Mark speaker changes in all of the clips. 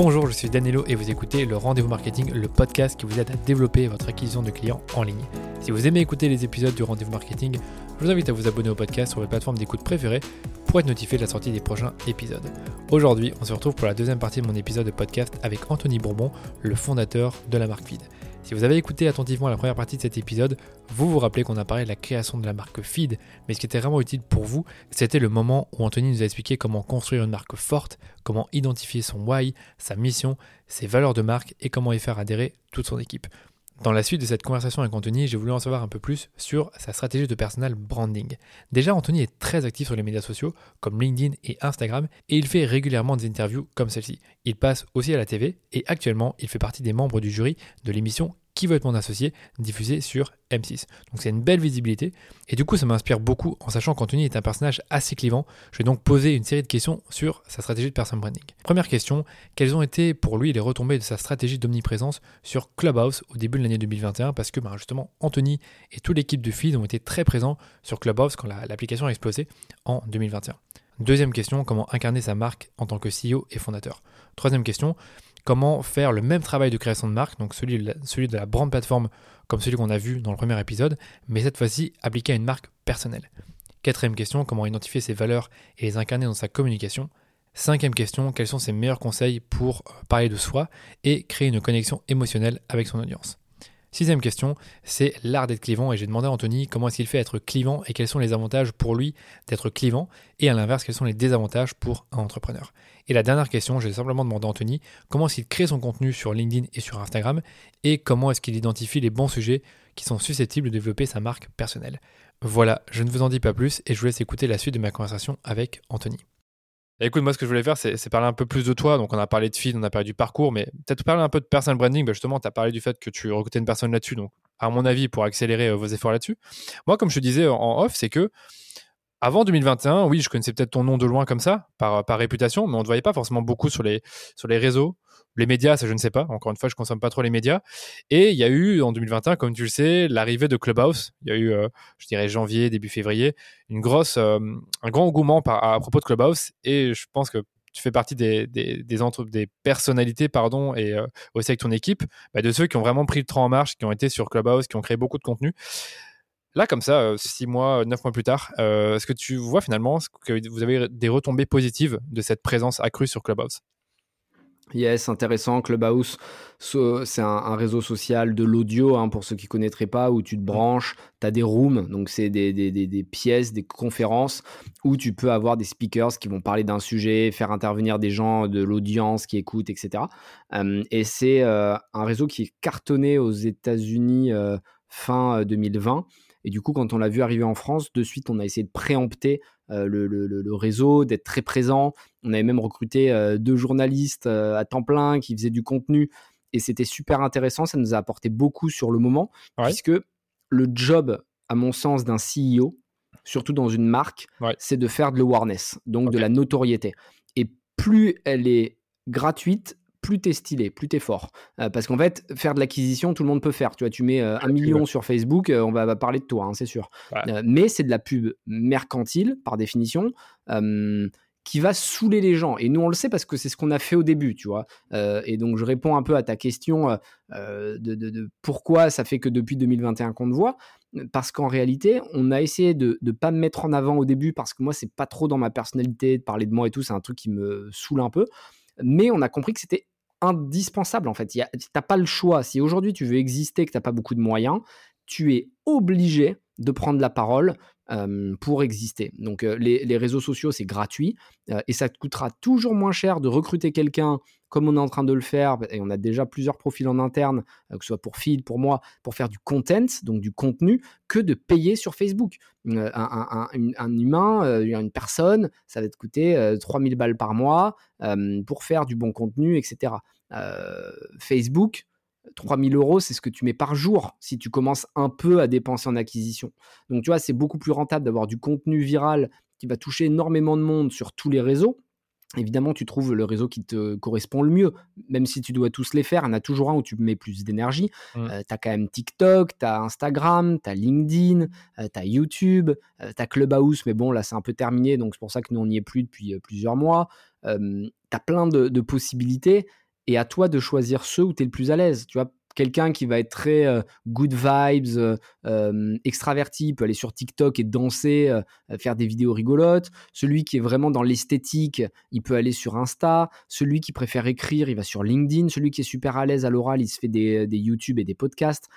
Speaker 1: Bonjour, je suis Danilo et vous écoutez le Rendez-vous Marketing, le podcast qui vous aide à développer votre acquisition de clients en ligne. Si vous aimez écouter les épisodes du Rendez-vous Marketing, je vous invite à vous abonner au podcast sur votre plateforme d'écoute préférée pour être notifié de la sortie des prochains épisodes. Aujourd'hui, on se retrouve pour la deuxième partie de mon épisode de podcast avec Anthony Bourbon, le fondateur de la marque Feed. Si vous avez écouté attentivement la première partie de cet épisode, vous vous rappelez qu'on a parlé de la création de la marque Feed, mais ce qui était vraiment utile pour vous, c'était le moment où Anthony nous a expliqué comment construire une marque forte, comment identifier son why, sa mission, ses valeurs de marque et comment y faire adhérer toute son équipe. Dans la suite de cette conversation avec Anthony, j'ai voulu en savoir un peu plus sur sa stratégie de personal branding. Déjà, Anthony est très actif sur les médias sociaux comme LinkedIn et Instagram et il fait régulièrement des interviews comme celle-ci. Il passe aussi à la TV et actuellement, il fait partie des membres du jury de l'émission qui veut être mon associé, diffusé sur M6. Donc c'est une belle visibilité. Et du coup, ça m'inspire beaucoup en sachant qu'Anthony est un personnage assez clivant. Je vais donc poser une série de questions sur sa stratégie de personal branding. Première question, quelles ont été pour lui les retombées de sa stratégie d'omniprésence sur Clubhouse au début de l'année 2021 Parce que ben, justement, Anthony et toute l'équipe de Feed ont été très présents sur Clubhouse quand l'application a explosé en 2021. Deuxième question, comment incarner sa marque en tant que CEO et fondateur? Troisième question, comment faire le même travail de création de marque, donc celui de la, brand plateforme comme celui qu'on a vu dans le premier épisode, mais cette fois-ci appliqué à une marque personnelle. Quatrième question, comment identifier ses valeurs et les incarner dans sa communication? Cinquième question, quels sont ses meilleurs conseils pour euh, parler de soi et créer une connexion émotionnelle avec son audience? Sixième question, c'est l'art d'être clivant et j'ai demandé à Anthony comment est-ce qu'il fait être clivant et quels sont les avantages pour lui d'être clivant et à l'inverse quels sont les désavantages pour un entrepreneur. Et la dernière question, j'ai simplement demandé à Anthony comment est-ce qu'il crée son contenu sur LinkedIn et sur Instagram et comment est-ce qu'il identifie les bons sujets qui sont susceptibles de développer sa marque personnelle. Voilà, je ne vous en dis pas plus et je vous laisse écouter la suite de ma conversation avec Anthony. Écoute, moi, ce que je voulais faire, c'est parler un peu plus de toi. Donc, on a parlé de feed, on a parlé du parcours, mais peut-être parler un peu de personal branding. Bah, justement, tu as parlé du fait que tu recrutais une personne là-dessus. Donc, à mon avis, pour accélérer euh, vos efforts là-dessus. Moi, comme je te disais en off, c'est que avant 2021, oui, je connaissais peut-être ton nom de loin comme ça, par, réputation, mais on ne te voyait pas forcément beaucoup sur les réseaux. Les médias, ça, je ne sais pas. Encore une fois, je consomme pas trop les médias. Et il y a eu, en 2021, comme tu le sais, l'arrivée de Clubhouse. Il y a eu, euh, je dirais, janvier, début février, une grosse, euh, un grand engouement à, propos de Clubhouse. Et je pense que tu fais partie des, des, des, entre, des personnalités, pardon, et euh, aussi avec ton équipe, bah, de ceux qui ont vraiment pris le train en marche, qui ont été sur Clubhouse, qui ont créé beaucoup de contenu. Là, comme ça, six mois, neuf mois plus tard, est-ce que tu vois finalement que vous avez des retombées positives de cette présence accrue sur Clubhouse?
Speaker 2: Yes, intéressant. Clubhouse, c'est un, réseau social de l'audio, hein, pour ceux qui ne connaîtraient pas, où tu te branches, tu as des rooms, donc c'est des, pièces, des conférences, où tu peux avoir des speakers qui vont parler d'un sujet, faire intervenir des gens de l'audience qui écoutent, etc. et c'est un réseau qui est cartonné aux États-Unis fin 2020. Et du coup, quand on l'a vu arriver en France, de suite, on a essayé de préempter euh, le, réseau, d'être très présent. On avait même recruté euh, deux journalistes euh, à temps plein qui faisaient du contenu. Et c'était super intéressant. Ça nous a apporté beaucoup sur le moment, puisque le job, à mon sens, d'un CEO, surtout dans une marque, c'est de faire de l'awareness, donc de la notoriété. Et plus elle est gratuite, plus t'es stylé, plus t'es fort. Euh, parce qu'en fait, faire de l'acquisition, tout le monde peut faire. Tu vois, tu mets euh, un million sur Facebook, euh, on va, parler de toi, hein, c'est sûr. mais c'est de la pub mercantile, par définition, qui va saouler les gens. Et nous, on le sait parce que c'est ce qu'on a fait au début, tu vois. et donc, je réponds un peu à ta question de, pourquoi ça fait que depuis 2021 qu'on te voit. Parce qu'en réalité, on a essayé de ne pas me mettre en avant au début parce que moi, c'est pas trop dans ma personnalité de parler de moi et tout. C'est un truc qui me saoule un peu mais on a compris que c'était indispensable en fait. Tu n'as pas le choix. Si aujourd'hui tu veux exister, que tu n'as pas beaucoup de moyens, tu es obligé de prendre la parole pour exister. Donc les, réseaux sociaux, c'est gratuit et ça te coûtera toujours moins cher de recruter quelqu'un comme on est en train de le faire, et on a déjà plusieurs profils en interne, que ce soit pour Feed, pour moi, pour faire du content, donc du contenu, que de payer sur Facebook. un, humain, une personne, ça va te coûter 3000 balles par mois pour faire du bon contenu, etc. Facebook, 3000 euros, c'est ce que tu mets par jour si tu commences un peu à dépenser en acquisition. Donc tu vois, c'est beaucoup plus rentable d'avoir du contenu viral qui va toucher énormément de monde sur tous les réseaux. Évidemment, tu trouves le réseau qui te correspond le mieux, même si tu dois tous les faire, il y en a toujours un où tu mets plus d'énergie. Mmh. Euh, tu as quand même TikTok, tu as Instagram, tu as LinkedIn, euh, tu as YouTube, euh, tu as Clubhouse, mais bon, là c'est un peu terminé, donc c'est pour ça que nous on n'y est plus depuis plusieurs mois. tu as plein de possibilités et à toi de choisir ceux où tu es le plus à l'aise. Tu vois, quelqu'un qui va être très euh, good vibes, euh, euh, extraverti, peut aller sur TikTok et danser, faire des vidéos rigolotes. Celui qui est vraiment dans l'esthétique, il peut aller sur Insta. Celui qui préfère écrire, il va sur LinkedIn. Celui qui est super à l'aise à l'oral, il se fait des, des YouTube et des podcasts.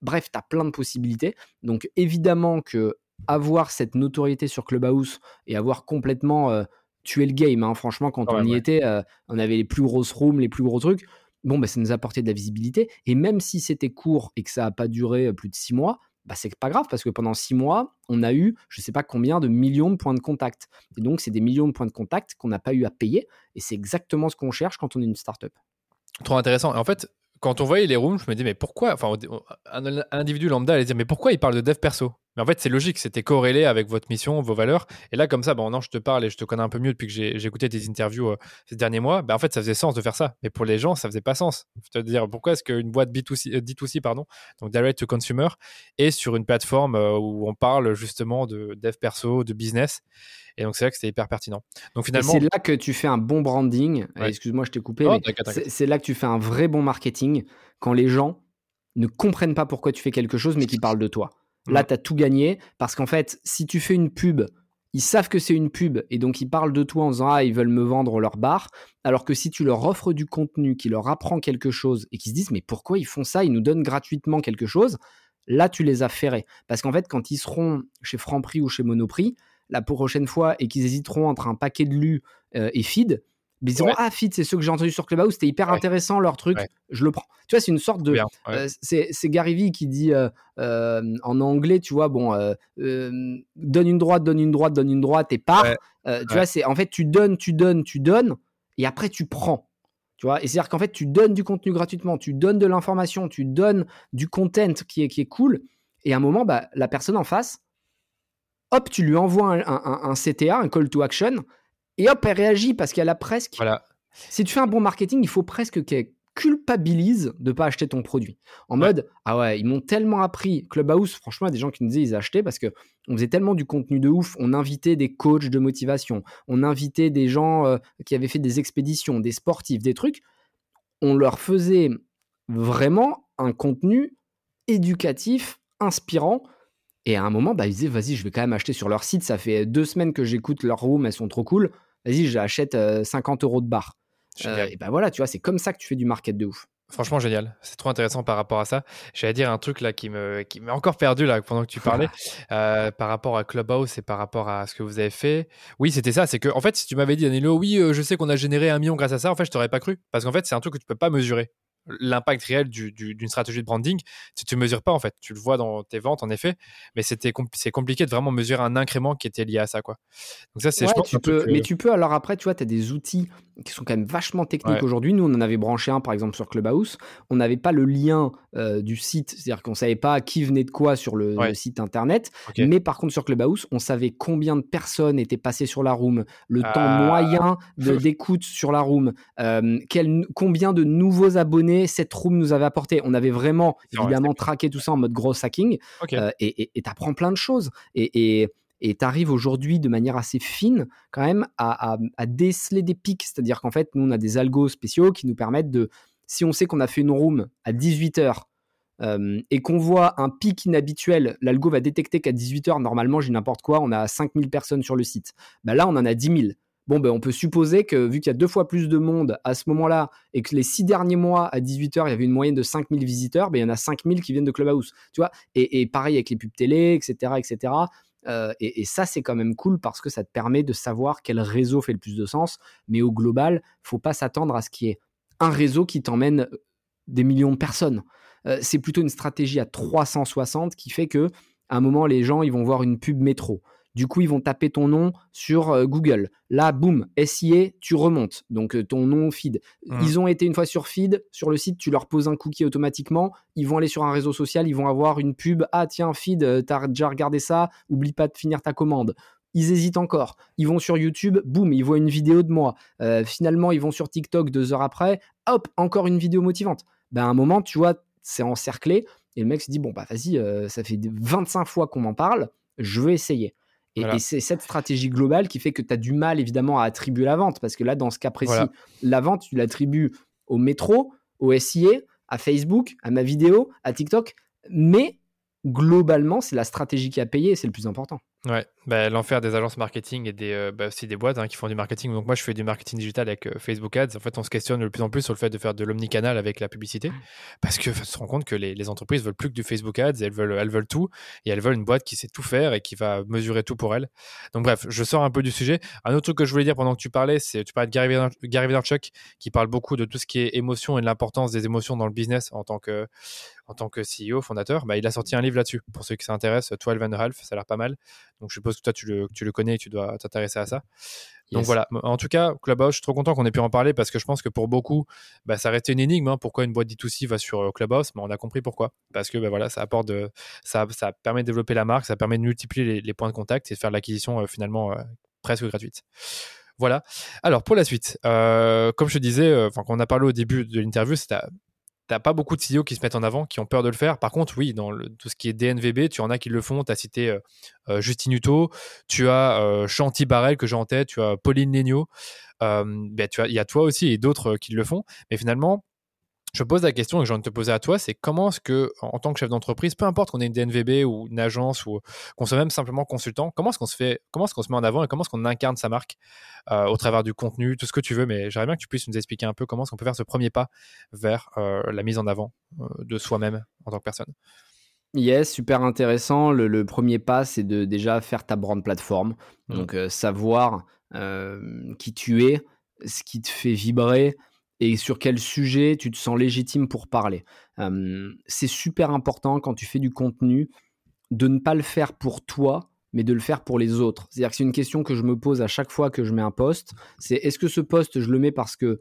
Speaker 2: Bref, tu as plein de possibilités. Donc évidemment que avoir cette notoriété sur Clubhouse et avoir complètement tué le game, hein. franchement, quand on y était, on avait les plus grosses rooms, les plus gros trucs bon, bah, ça nous a apporté de la visibilité. Et même si c'était court et que ça n'a pas duré plus de six mois, bah, c'est pas grave parce que pendant six mois, on a eu je ne sais pas combien de millions de points de contact. Et donc, c'est des millions de points de contact qu'on n'a pas eu à payer. Et c'est exactement ce qu'on cherche quand on est une startup.
Speaker 1: Trop intéressant. En fait, quand on voyait les rooms, je me disais, mais pourquoi Enfin, un individu lambda allait dire, mais pourquoi il parle de dev perso? Mais en fait, c'est logique, c'était corrélé avec votre mission, vos valeurs. Et là, comme ça, bon, non, je te parle et je te connais un peu mieux depuis que j'ai écouté tes interviews euh, ces derniers mois. Ben, en fait, ça faisait sens de faire ça. Mais pour les gens, ça faisait pas sens. Je dire, pourquoi est-ce qu'une boîte B2C, euh, D2C, pardon, donc direct to consumer, est sur une plateforme euh, où on parle justement de dev perso, de business et donc, c'est là que c'était hyper pertinent. Donc, finalement.
Speaker 2: C'est là que tu fais un bon branding. Excuse-moi, je t'ai coupé. Oh, c'est là que tu fais un vrai bon marketing quand les gens ne comprennent pas pourquoi tu fais quelque chose, mais qui parlent de toi. Là, tu as tout gagné parce qu'en fait, si tu fais une pub, ils savent que c'est une pub et donc ils parlent de toi en disant Ah, ils veulent me vendre leur bar. Alors que si tu leur offres du contenu qui leur apprend quelque chose et qu'ils se disent Mais pourquoi ils font ça? Ils nous donnent gratuitement quelque chose. Là, tu les as ferrés. Parce qu'en fait, quand ils seront chez Franprix ou chez Monoprix, la prochaine fois et qu'ils hésiteront entre un paquet de lus euh, et feed, mais ils diront Ah, Fit, c'est ceux que j'ai entendu sur Clubhouse, c'était hyper intéressant leur truc, je le prends. Tu vois, c'est une sorte de. Euh, c'est Gary Vee qui dit euh, euh, en anglais, tu vois, bon, donne une droite, donne une droite, donne une droite et pars. tu vois, c'est en fait, tu donnes, tu donnes, tu donnes et après tu prends. Tu vois, et c'est-à-dire qu'en fait, tu donnes du contenu gratuitement, tu donnes de l'information, tu donnes du content qui est, qui est cool. Et à un moment, bah, la personne en face, hop, tu lui envoies un, un CTA, un call to action et hop, elle réagit parce qu'elle a presque.
Speaker 1: Voilà.
Speaker 2: Si tu fais un bon marketing, il faut presque qu'elle culpabilise de pas acheter ton produit. En mode, ah ouais, ils m'ont tellement appris. Clubhouse, franchement, il y a des gens qui nous disaient ils achetaient parce que on faisait tellement du contenu de ouf. On invitait des coachs de motivation, on invitait des gens euh, qui avaient fait des expéditions, des sportifs, des trucs. On leur faisait vraiment un contenu éducatif, inspirant. Et à un moment, bah, ils disaient, vas-y, je vais quand même acheter sur leur site. Ça fait deux semaines que j'écoute leur room, elles sont trop cool vas-y, j'achète 50 euh, euros de bar. Euh, et ben voilà, tu vois, c'est comme ça que tu fais du market de ouf.
Speaker 1: Franchement, génial. C'est trop intéressant par rapport à ça. J'allais dire un truc là qui me qui m'a encore perdu là pendant que tu parlais euh, par rapport à Clubhouse et par rapport à ce que vous avez fait. Oui, c'était ça. C'est que en fait, si tu m'avais dit Danilo, oui, je sais qu'on a généré un million grâce à ça, en fait, je t'aurais pas cru parce qu'en fait, c'est un truc que tu peux pas mesurer l'impact réel d'une stratégie de branding, tu ne mesures pas en fait. Tu le vois dans tes ventes en effet, mais c'était c'est compliqué de vraiment mesurer un incrément qui était lié à ça quoi.
Speaker 2: Donc ça c'est tu peux, mais tu peux alors après tu vois tu as des outils qui sont quand même vachement techniques aujourd'hui. Nous on en avait branché un par exemple sur Clubhouse, on n'avait pas le lien euh, du site, c'est-à-dire qu'on savait pas qui venait de quoi sur le, site internet, mais par contre sur Clubhouse, on savait combien de personnes étaient passées sur la room, le temps ah. moyen d'écoute sur la room, euh, quel, combien de nouveaux abonnés cette room nous avait apporté. On avait vraiment, évidemment, traqué tout ça en mode gros hacking. Euh, et tu apprends plein de choses. Et tu arrives aujourd'hui de manière assez fine quand même à, déceler des pics. C'est-à-dire qu'en fait, nous, on a des algos spéciaux qui nous permettent de, si on sait qu'on a fait une room à 18h euh, et qu'on voit un pic inhabituel, l'algo va détecter qu'à 18h, normalement, j'ai n'importe quoi, on a 5000 personnes sur le site. Bah là, on en a 10 000 bon, ben, on peut supposer que vu qu'il y a deux fois plus de monde à ce moment-là et que les six derniers mois à 18h, il y avait une moyenne de 5000 visiteurs, ben, il y en a 5000 qui viennent de Clubhouse. Tu vois? Et, pareil avec les pubs télé, etc. etc. Euh, et, ça, c'est quand même cool parce que ça te permet de savoir quel réseau fait le plus de sens. Mais au global, faut pas s'attendre à ce qu'il y ait un réseau qui t'emmène euh, des millions de personnes. Euh, c'est plutôt une stratégie à 360 qui fait que à un moment, les gens, ils vont voir une pub métro. Du coup, ils vont taper ton nom sur euh, Google. Là, boum, SIA, tu remontes. Donc, euh, ton nom feed. Mmh. Ils ont été une fois sur feed, sur le site, tu leur poses un cookie automatiquement. Ils vont aller sur un réseau social, ils vont avoir une pub. Ah, tiens, feed, euh, t'as déjà regardé ça, oublie pas de finir ta commande. Ils hésitent encore. Ils vont sur YouTube, boum, ils voient une vidéo de moi. finalement, ils vont sur TikTok deux heures après, hop, encore une vidéo motivante. Ben, à un moment, tu vois, c'est encerclé. Et le mec se dit, bon, bah vas-y, ça fait 25 fois qu'on m'en parle, je vais essayer. Et, c'est cette stratégie globale qui fait que tu as du mal évidemment à attribuer la vente, parce que là, dans ce cas précis, la vente, tu l'attribues au métro, au SIA, à Facebook, à ma vidéo, à TikTok, mais globalement, c'est la stratégie qui a payé c'est le plus important.
Speaker 1: Ouais, bah, l'enfer des agences marketing et des, euh, bah, aussi des boîtes hein, qui font du marketing. Donc moi, je fais du marketing digital avec euh, Facebook Ads. En fait, on se questionne de plus en plus sur le fait de faire de l'omnicanal avec la publicité, parce que se rend compte que les, les, entreprises veulent plus que du Facebook Ads, elles veulent, elles veulent tout, et elles veulent une boîte qui sait tout faire et qui va mesurer tout pour elles. Donc bref, je sors un peu du sujet. Un autre truc que je voulais dire pendant que tu parlais, c'est tu parlais de Gary, Gary Vaynerchuk qui parle beaucoup de tout ce qui est émotion et de l'importance des émotions dans le business en tant que en tant que CEO, fondateur, bah, il a sorti un livre là-dessus. Pour ceux qui s'intéressent, 12 and a half, ça a l'air pas mal. Donc je suppose que toi, tu le, tu le connais et tu dois t'intéresser à ça. Donc voilà, en tout cas, Clubhouse, je suis trop content qu'on ait pu en parler parce que je pense que pour beaucoup, bah, ça restait une énigme. Hein, pourquoi une boîte D2C va sur euh, Clubhouse? Mais on a compris pourquoi. Parce que bah, voilà, ça apporte de, ça, ça permet de développer la marque, ça permet de multiplier les, points de contact et de faire l'acquisition euh, finalement euh, presque gratuite. Voilà. Alors pour la suite, comme je te disais, enfin quand on a parlé au début de l'interview, c'était t'as pas beaucoup de CEO qui se mettent en avant, qui ont peur de le faire. Par contre, oui, dans tout ce qui est DNVB, tu en as qui le font. Tu as cité euh, euh, Justine tu as euh, Chanty Barrel que j'ai en tête, tu as Pauline Legno. Ben, tu il y a toi aussi et d'autres qui le font. Mais finalement, je pose la question et que j'ai envie de te poser à toi, c'est comment est-ce que, en tant que chef d'entreprise, peu importe qu'on ait une DNVB ou une agence ou qu'on soit même simplement consultant, comment est-ce qu'on se fait, comment est-ce qu'on se met en avant et comment est-ce qu'on incarne sa marque euh, au travers du contenu, tout ce que tu veux, mais j'aimerais bien que tu puisses nous expliquer un peu comment est-ce qu'on peut faire ce premier pas vers euh, la mise en avant euh, de soi-même en tant que personne.
Speaker 2: Yes, super intéressant. Le, premier pas, c'est de déjà faire ta brand plateforme. Mmh. Donc, savoir qui tu es, ce qui te fait vibrer, et sur quel sujet tu te sens légitime pour parler. c'est super important quand tu fais du contenu de ne pas le faire pour toi, mais de le faire pour les autres. C'est-à-dire que c'est une question que je me pose à chaque fois que je mets un post. C'est est-ce que ce post, je le mets parce que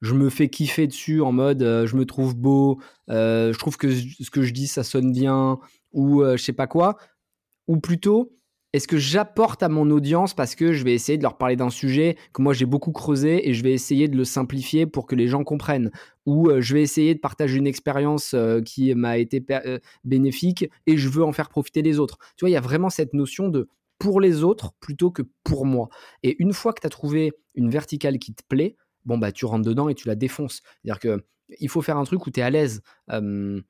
Speaker 2: je me fais kiffer dessus en mode je me trouve beau, je trouve que ce que je dis ça sonne bien, ou je sais pas quoi, ou plutôt est-ce que j'apporte à mon audience parce que je vais essayer de leur parler d'un sujet que moi j'ai beaucoup creusé et je vais essayer de le simplifier pour que les gens comprennent? Ou euh, je vais essayer de partager une expérience euh, qui m'a été euh, bénéfique et je veux en faire profiter les autres. Tu vois, il y a vraiment cette notion de pour les autres plutôt que pour moi. Et une fois que tu as trouvé une verticale qui te plaît, bon bah tu rentres dedans et tu la défonces. C'est-à-dire que il faut faire un truc où tu es à l'aise. Il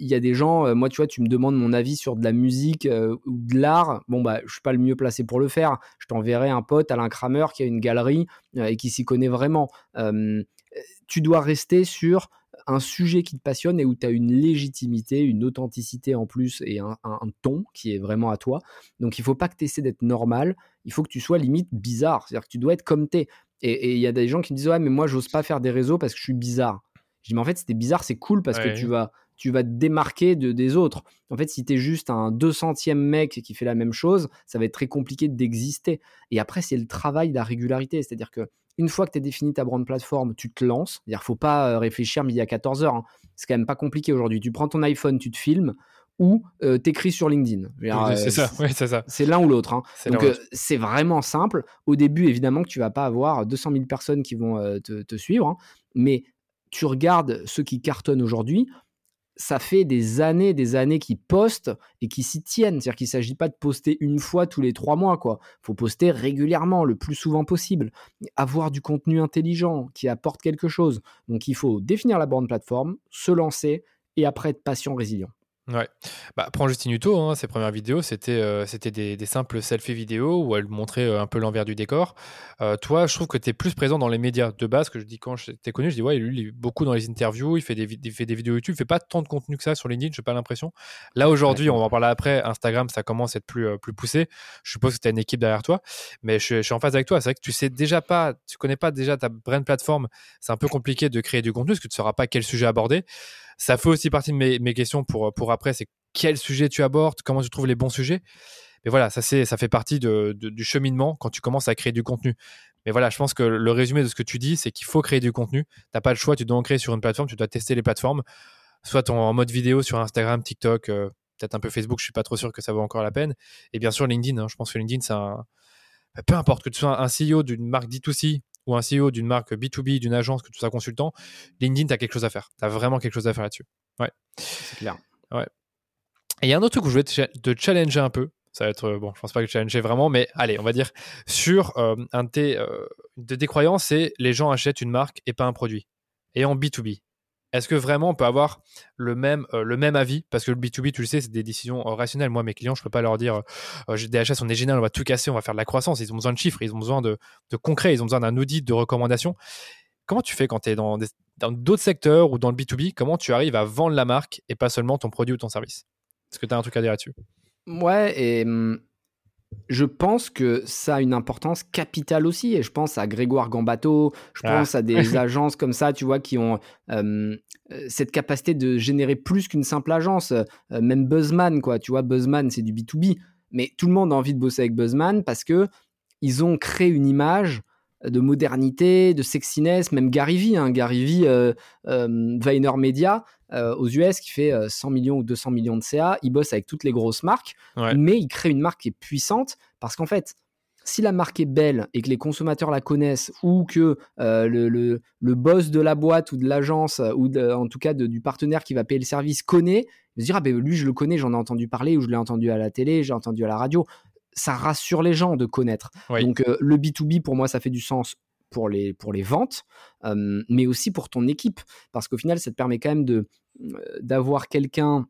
Speaker 2: y a des gens, moi, tu vois, tu me demandes mon avis sur de la musique ou de l'art. Bon, bah, je suis pas le mieux placé pour le faire. Je t'enverrai un pote, Alain Kramer, qui a une galerie et qui s'y connaît vraiment. tu dois rester sur un sujet qui te passionne et où tu as une légitimité, une authenticité en plus et un, ton qui est vraiment à toi. Donc il faut pas que tu essaies d'être normal, il faut que tu sois limite bizarre. C'est-à-dire que tu dois être comme tu es. Et il y a des gens qui me disent Ouais, mais moi, j'ose pas faire des réseaux parce que je suis bizarre. Je dis, mais en fait, c'était bizarre, c'est cool parce que tu vas, tu vas te démarquer de, des autres. En fait, si tu es juste un 200e mec qui fait la même chose, ça va être très compliqué d'exister. Et après, c'est le travail de la régularité. C'est-à-dire que une fois que tu as défini ta brand plateforme, tu te lances. Il ne faut pas euh, réfléchir midi à 14 heures. Hein. C'est quand même pas compliqué aujourd'hui. Tu prends ton iPhone, tu te filmes ou euh, t'écris sur LinkedIn.
Speaker 1: c'est ça, c'est ça.
Speaker 2: C'est l'un ou l'autre. Hein. Donc euh, c'est vraiment simple. Au début, évidemment que tu vas pas avoir 200 000 personnes qui vont te, te, suivre, hein. mais tu regardes ceux qui cartonnent aujourd'hui, ça fait des années, des années qu'ils postent et qui s'y tiennent. C'est-à-dire qu'il ne s'agit pas de poster une fois tous les trois mois. Il faut poster régulièrement, le plus souvent possible. Avoir du contenu intelligent qui apporte quelque chose. Donc il faut définir la borne plateforme, se lancer et après être patient, résilient.
Speaker 1: Ouais. Bah, prends Justine Hutto, hein, ses premières vidéos, c'était euh, c'était des, des, simples selfies vidéo où elle montrait euh, un peu l'envers du décor. Euh, toi, je trouve que tu es plus présent dans les médias de base que je dis quand t'ai connu. Je dis, ouais, lui, il est beaucoup dans les interviews, il fait des, il fait des vidéos YouTube, il fait pas tant de contenu que ça sur LinkedIn, je n'ai pas l'impression. Là, aujourd'hui, on va en parler après, Instagram, ça commence à être plus, plus poussé. Je suppose que tu as une équipe derrière toi, mais je, je suis en phase avec toi. C'est vrai que tu sais déjà pas, tu connais pas déjà ta brand plateforme. C'est un peu compliqué de créer du contenu parce que tu ne sauras pas quel sujet aborder. Ça fait aussi partie de mes, questions pour, pour après, c'est quel sujet tu abordes, comment tu trouves les bons sujets. Mais voilà, ça, ça fait partie de, du cheminement quand tu commences à créer du contenu. Mais voilà, je pense que le résumé de ce que tu dis, c'est qu'il faut créer du contenu. Tu n'as pas le choix, tu dois en créer sur une plateforme, tu dois tester les plateformes, soit en, mode vidéo sur Instagram, TikTok, euh, peut-être un peu Facebook, je suis pas trop sûr que ça vaut encore la peine. Et bien sûr, LinkedIn, hein. je pense que LinkedIn, c'est un. Peu importe que tu sois un CEO d'une marque D2C ou un CEO d'une marque B2B, d'une agence, que tu sois consultant, LinkedIn, tu as quelque chose à faire. Tu as vraiment quelque chose à faire là-dessus. Ouais.
Speaker 2: C'est clair.
Speaker 1: Ouais. Et il y a un autre truc où je voulais te, challenger un peu. Ça va être, euh, bon, je pense pas que challenger vraiment, mais allez, on va dire sur euh, un de tes, euh, de tes croyances, c'est les gens achètent une marque et pas un produit. et en B2B est-ce que vraiment on peut avoir le même, euh, le même avis? Parce que le B2B, tu le sais, c'est des décisions euh, rationnelles. Moi, mes clients, je ne peux pas leur dire euh, DHS, on est génial, on va tout casser, on va faire de la croissance. Ils ont besoin de chiffres, ils ont besoin de, concret, ils ont besoin d'un audit, de recommandations. Comment tu fais quand tu es dans d'autres secteurs ou dans le B2B Comment tu arrives à vendre la marque et pas seulement ton produit ou ton service? Est-ce que tu as un truc à dire là-dessus?
Speaker 2: Ouais, et hum, je pense que ça a une importance capitale aussi. Et je pense à Grégoire Gambato, je ah. pense à des agences comme ça, tu vois, qui ont euh, cette capacité de générer plus qu'une simple agence. Euh, même Buzzman, quoi. Tu vois, Buzzman, c'est du B2B. Mais tout le monde a envie de bosser avec Buzzman parce que ils ont créé une image de modernité, de sexiness, même Gary Vee, hein, Gary Vee, euh, Vayner Media, euh, aux US qui fait 100 euh, millions ou 200 millions de CA. Il bosse avec toutes les grosses marques, mais il crée une marque qui est puissante parce qu'en fait, si la marque est belle et que les consommateurs la connaissent ou que euh, le, le, boss de la boîte ou de l'agence ou en tout cas du partenaire qui va payer le service connaît, il se dire ah ben lui je le connais, j'en ai entendu parler ou je l'ai entendu à la télé, j'ai entendu à la radio. Ça rassure les gens de connaître. Donc le B2B pour moi ça fait du sens pour les, pour les ventes, mais aussi pour ton équipe. Parce qu'au final, ça te permet quand même de, d'avoir quelqu'un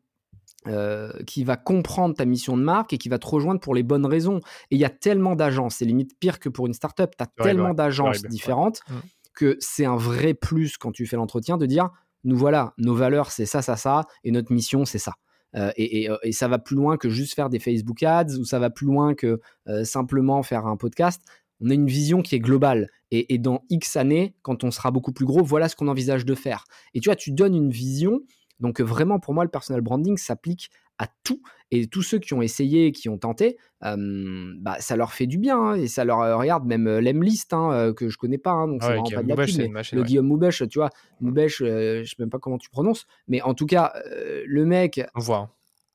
Speaker 2: qui va comprendre ta mission de marque et qui va te rejoindre pour les bonnes raisons. Et il y a tellement d'agences, c'est limite pire que pour une startup, tu as tellement d'agences différentes mmh. que c'est un vrai plus quand tu fais l'entretien de dire, nous voilà, nos valeurs c'est ça, ça, ça, et notre mission c'est ça. Et, et, ça va plus loin que juste faire des Facebook ads ou ça va plus loin que simplement faire un podcast on a une vision qui est globale. Et, dans X années, quand on sera beaucoup plus gros, voilà ce qu'on envisage de faire. Et tu vois, tu donnes une vision. Donc vraiment, pour moi, le personal branding s'applique à tout. Et tous ceux qui ont essayé, qui ont tenté, bah, ça leur fait du bien. Hein, et ça leur euh, regarde même euh, l'Emlist, hein, euh, que je connais pas. Hein, donc c'est vraiment pas de la le Guillaume Moubèche, tu vois, Moubèche, je sais même pas comment tu prononces. Mais en tout cas, le mec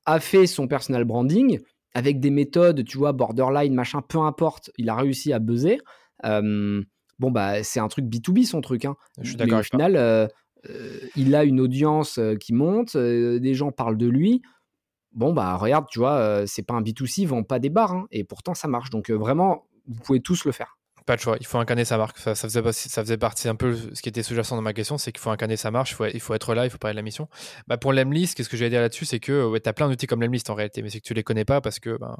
Speaker 2: a fait son personal branding avec des méthodes, tu vois, borderline, machin, peu importe, il a réussi à buzzer. bon, bah, c'est un truc B2B, son truc. Hein.
Speaker 1: Je suis d'accord.
Speaker 2: Au final, euh, euh, il a une audience euh, qui monte, des gens parlent de lui. Bon, bah, regarde, tu vois, c'est pas un B2C, il vend pas des bars, hein, et pourtant ça marche. Donc, vraiment, vous pouvez tous le faire.
Speaker 1: Pas de choix, il faut incarner sa marque. Ça, faisait, ça faisait partie un peu ce qui était sous-jacent dans ma question, c'est qu'il faut incarner sa marque, il faut, il faut être là, il faut parler de la mission. Bah pour l'Emlist, qu'est-ce que j'allais dire là-dessus C'est que ouais, tu as plein d'outils comme l'Emlist en réalité, mais c'est que tu les connais pas parce que ben,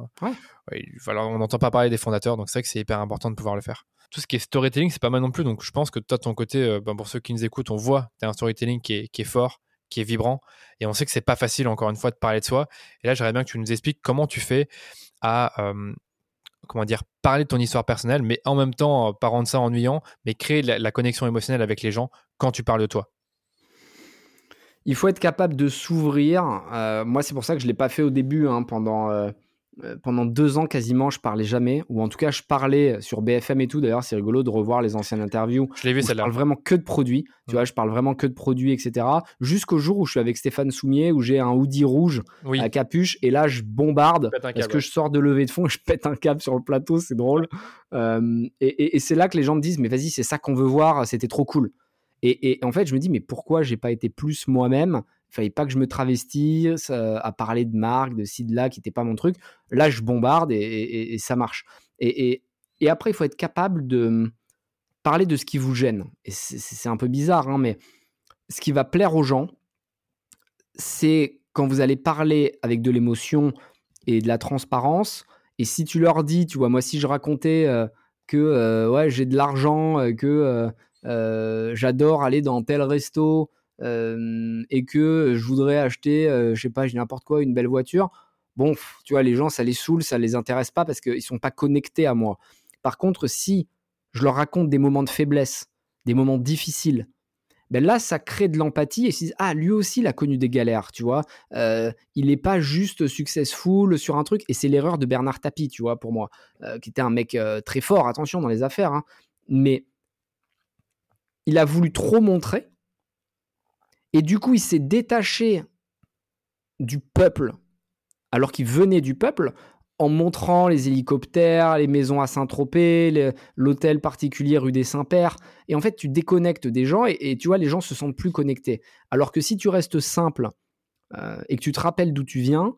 Speaker 1: on n'entend pas parler des fondateurs, donc c'est vrai que c'est hyper important de pouvoir le faire. Tout ce qui est storytelling, c'est pas mal non plus, donc je pense que toi, de ton côté, euh, ben, pour ceux qui nous écoutent, on voit tu as un storytelling qui est, qui est fort, qui est vibrant, et on sait que c'est pas facile, encore une fois, de parler de soi. Et là, j'aimerais bien que tu nous expliques comment tu fais à euh, comment dire, parler de ton histoire personnelle, mais en même temps, pas rendre ça ennuyant, mais créer la, connexion émotionnelle avec les gens quand tu parles de toi
Speaker 2: Il faut être capable de s'ouvrir. Euh, moi, c'est pour ça que je ne l'ai pas fait au début, hein, pendant euh, pendant deux ans quasiment, je parlais jamais, ou en tout cas, je parlais sur BFM et tout. D'ailleurs, c'est rigolo de revoir les anciennes interviews.
Speaker 1: Je l'ai vu,
Speaker 2: Je parle vraiment que de produits, tu vois, je parle vraiment que de produits, etc. Jusqu'au jour où je suis avec Stéphane Soumier, où j'ai un hoodie rouge à capuche, et là, je bombarde parce que je sors de levée de fond et je pète un câble sur le plateau, c'est drôle. Euh, et, c'est là que les gens me disent, mais vas-y, c'est ça qu'on veut voir, c'était trop cool. Et, et, en fait, je me dis, mais pourquoi j'ai pas été plus moi-même fallait pas que je me travestisse euh, à parler de marque, de ci, de là, qui n'était pas mon truc. Là, je bombarde et, ça marche. Et, après, il faut être capable de hum, parler de ce qui vous gêne. Et c'est un peu bizarre, hein, mais ce qui va plaire aux gens, c'est quand vous allez parler avec de l'émotion et de la transparence. Et si tu leur dis, tu vois, moi, si je racontais euh, que euh, ouais, j'ai de l'argent, que j'adore aller dans tel resto, et que je voudrais acheter, je sais pas, n'importe quoi, une belle voiture, bon, tu vois, les gens, ça les saoule, ça les intéresse pas parce qu'ils sont pas connectés à moi. Par contre, si je leur raconte des moments de faiblesse, des moments difficiles, ben là, ça crée de l'empathie et ils se disent, ah, lui aussi, il a connu des galères, tu vois. il n'est pas juste successful sur un truc. Et c'est l'erreur de Bernard Tapie, tu vois, pour moi, qui était un mec très fort, attention, dans les affaires. Hein. Mais il a voulu trop montrer et du coup, il s'est détaché du peuple, alors qu'il venait du peuple, en montrant les hélicoptères, les maisons à Saint-Tropez, l'hôtel particulier rue des Saints-Pères. Et en fait, tu déconnectes des gens et, tu vois, les gens se sentent plus connectés. Alors que si tu restes simple euh, et que tu te rappelles d'où tu viens,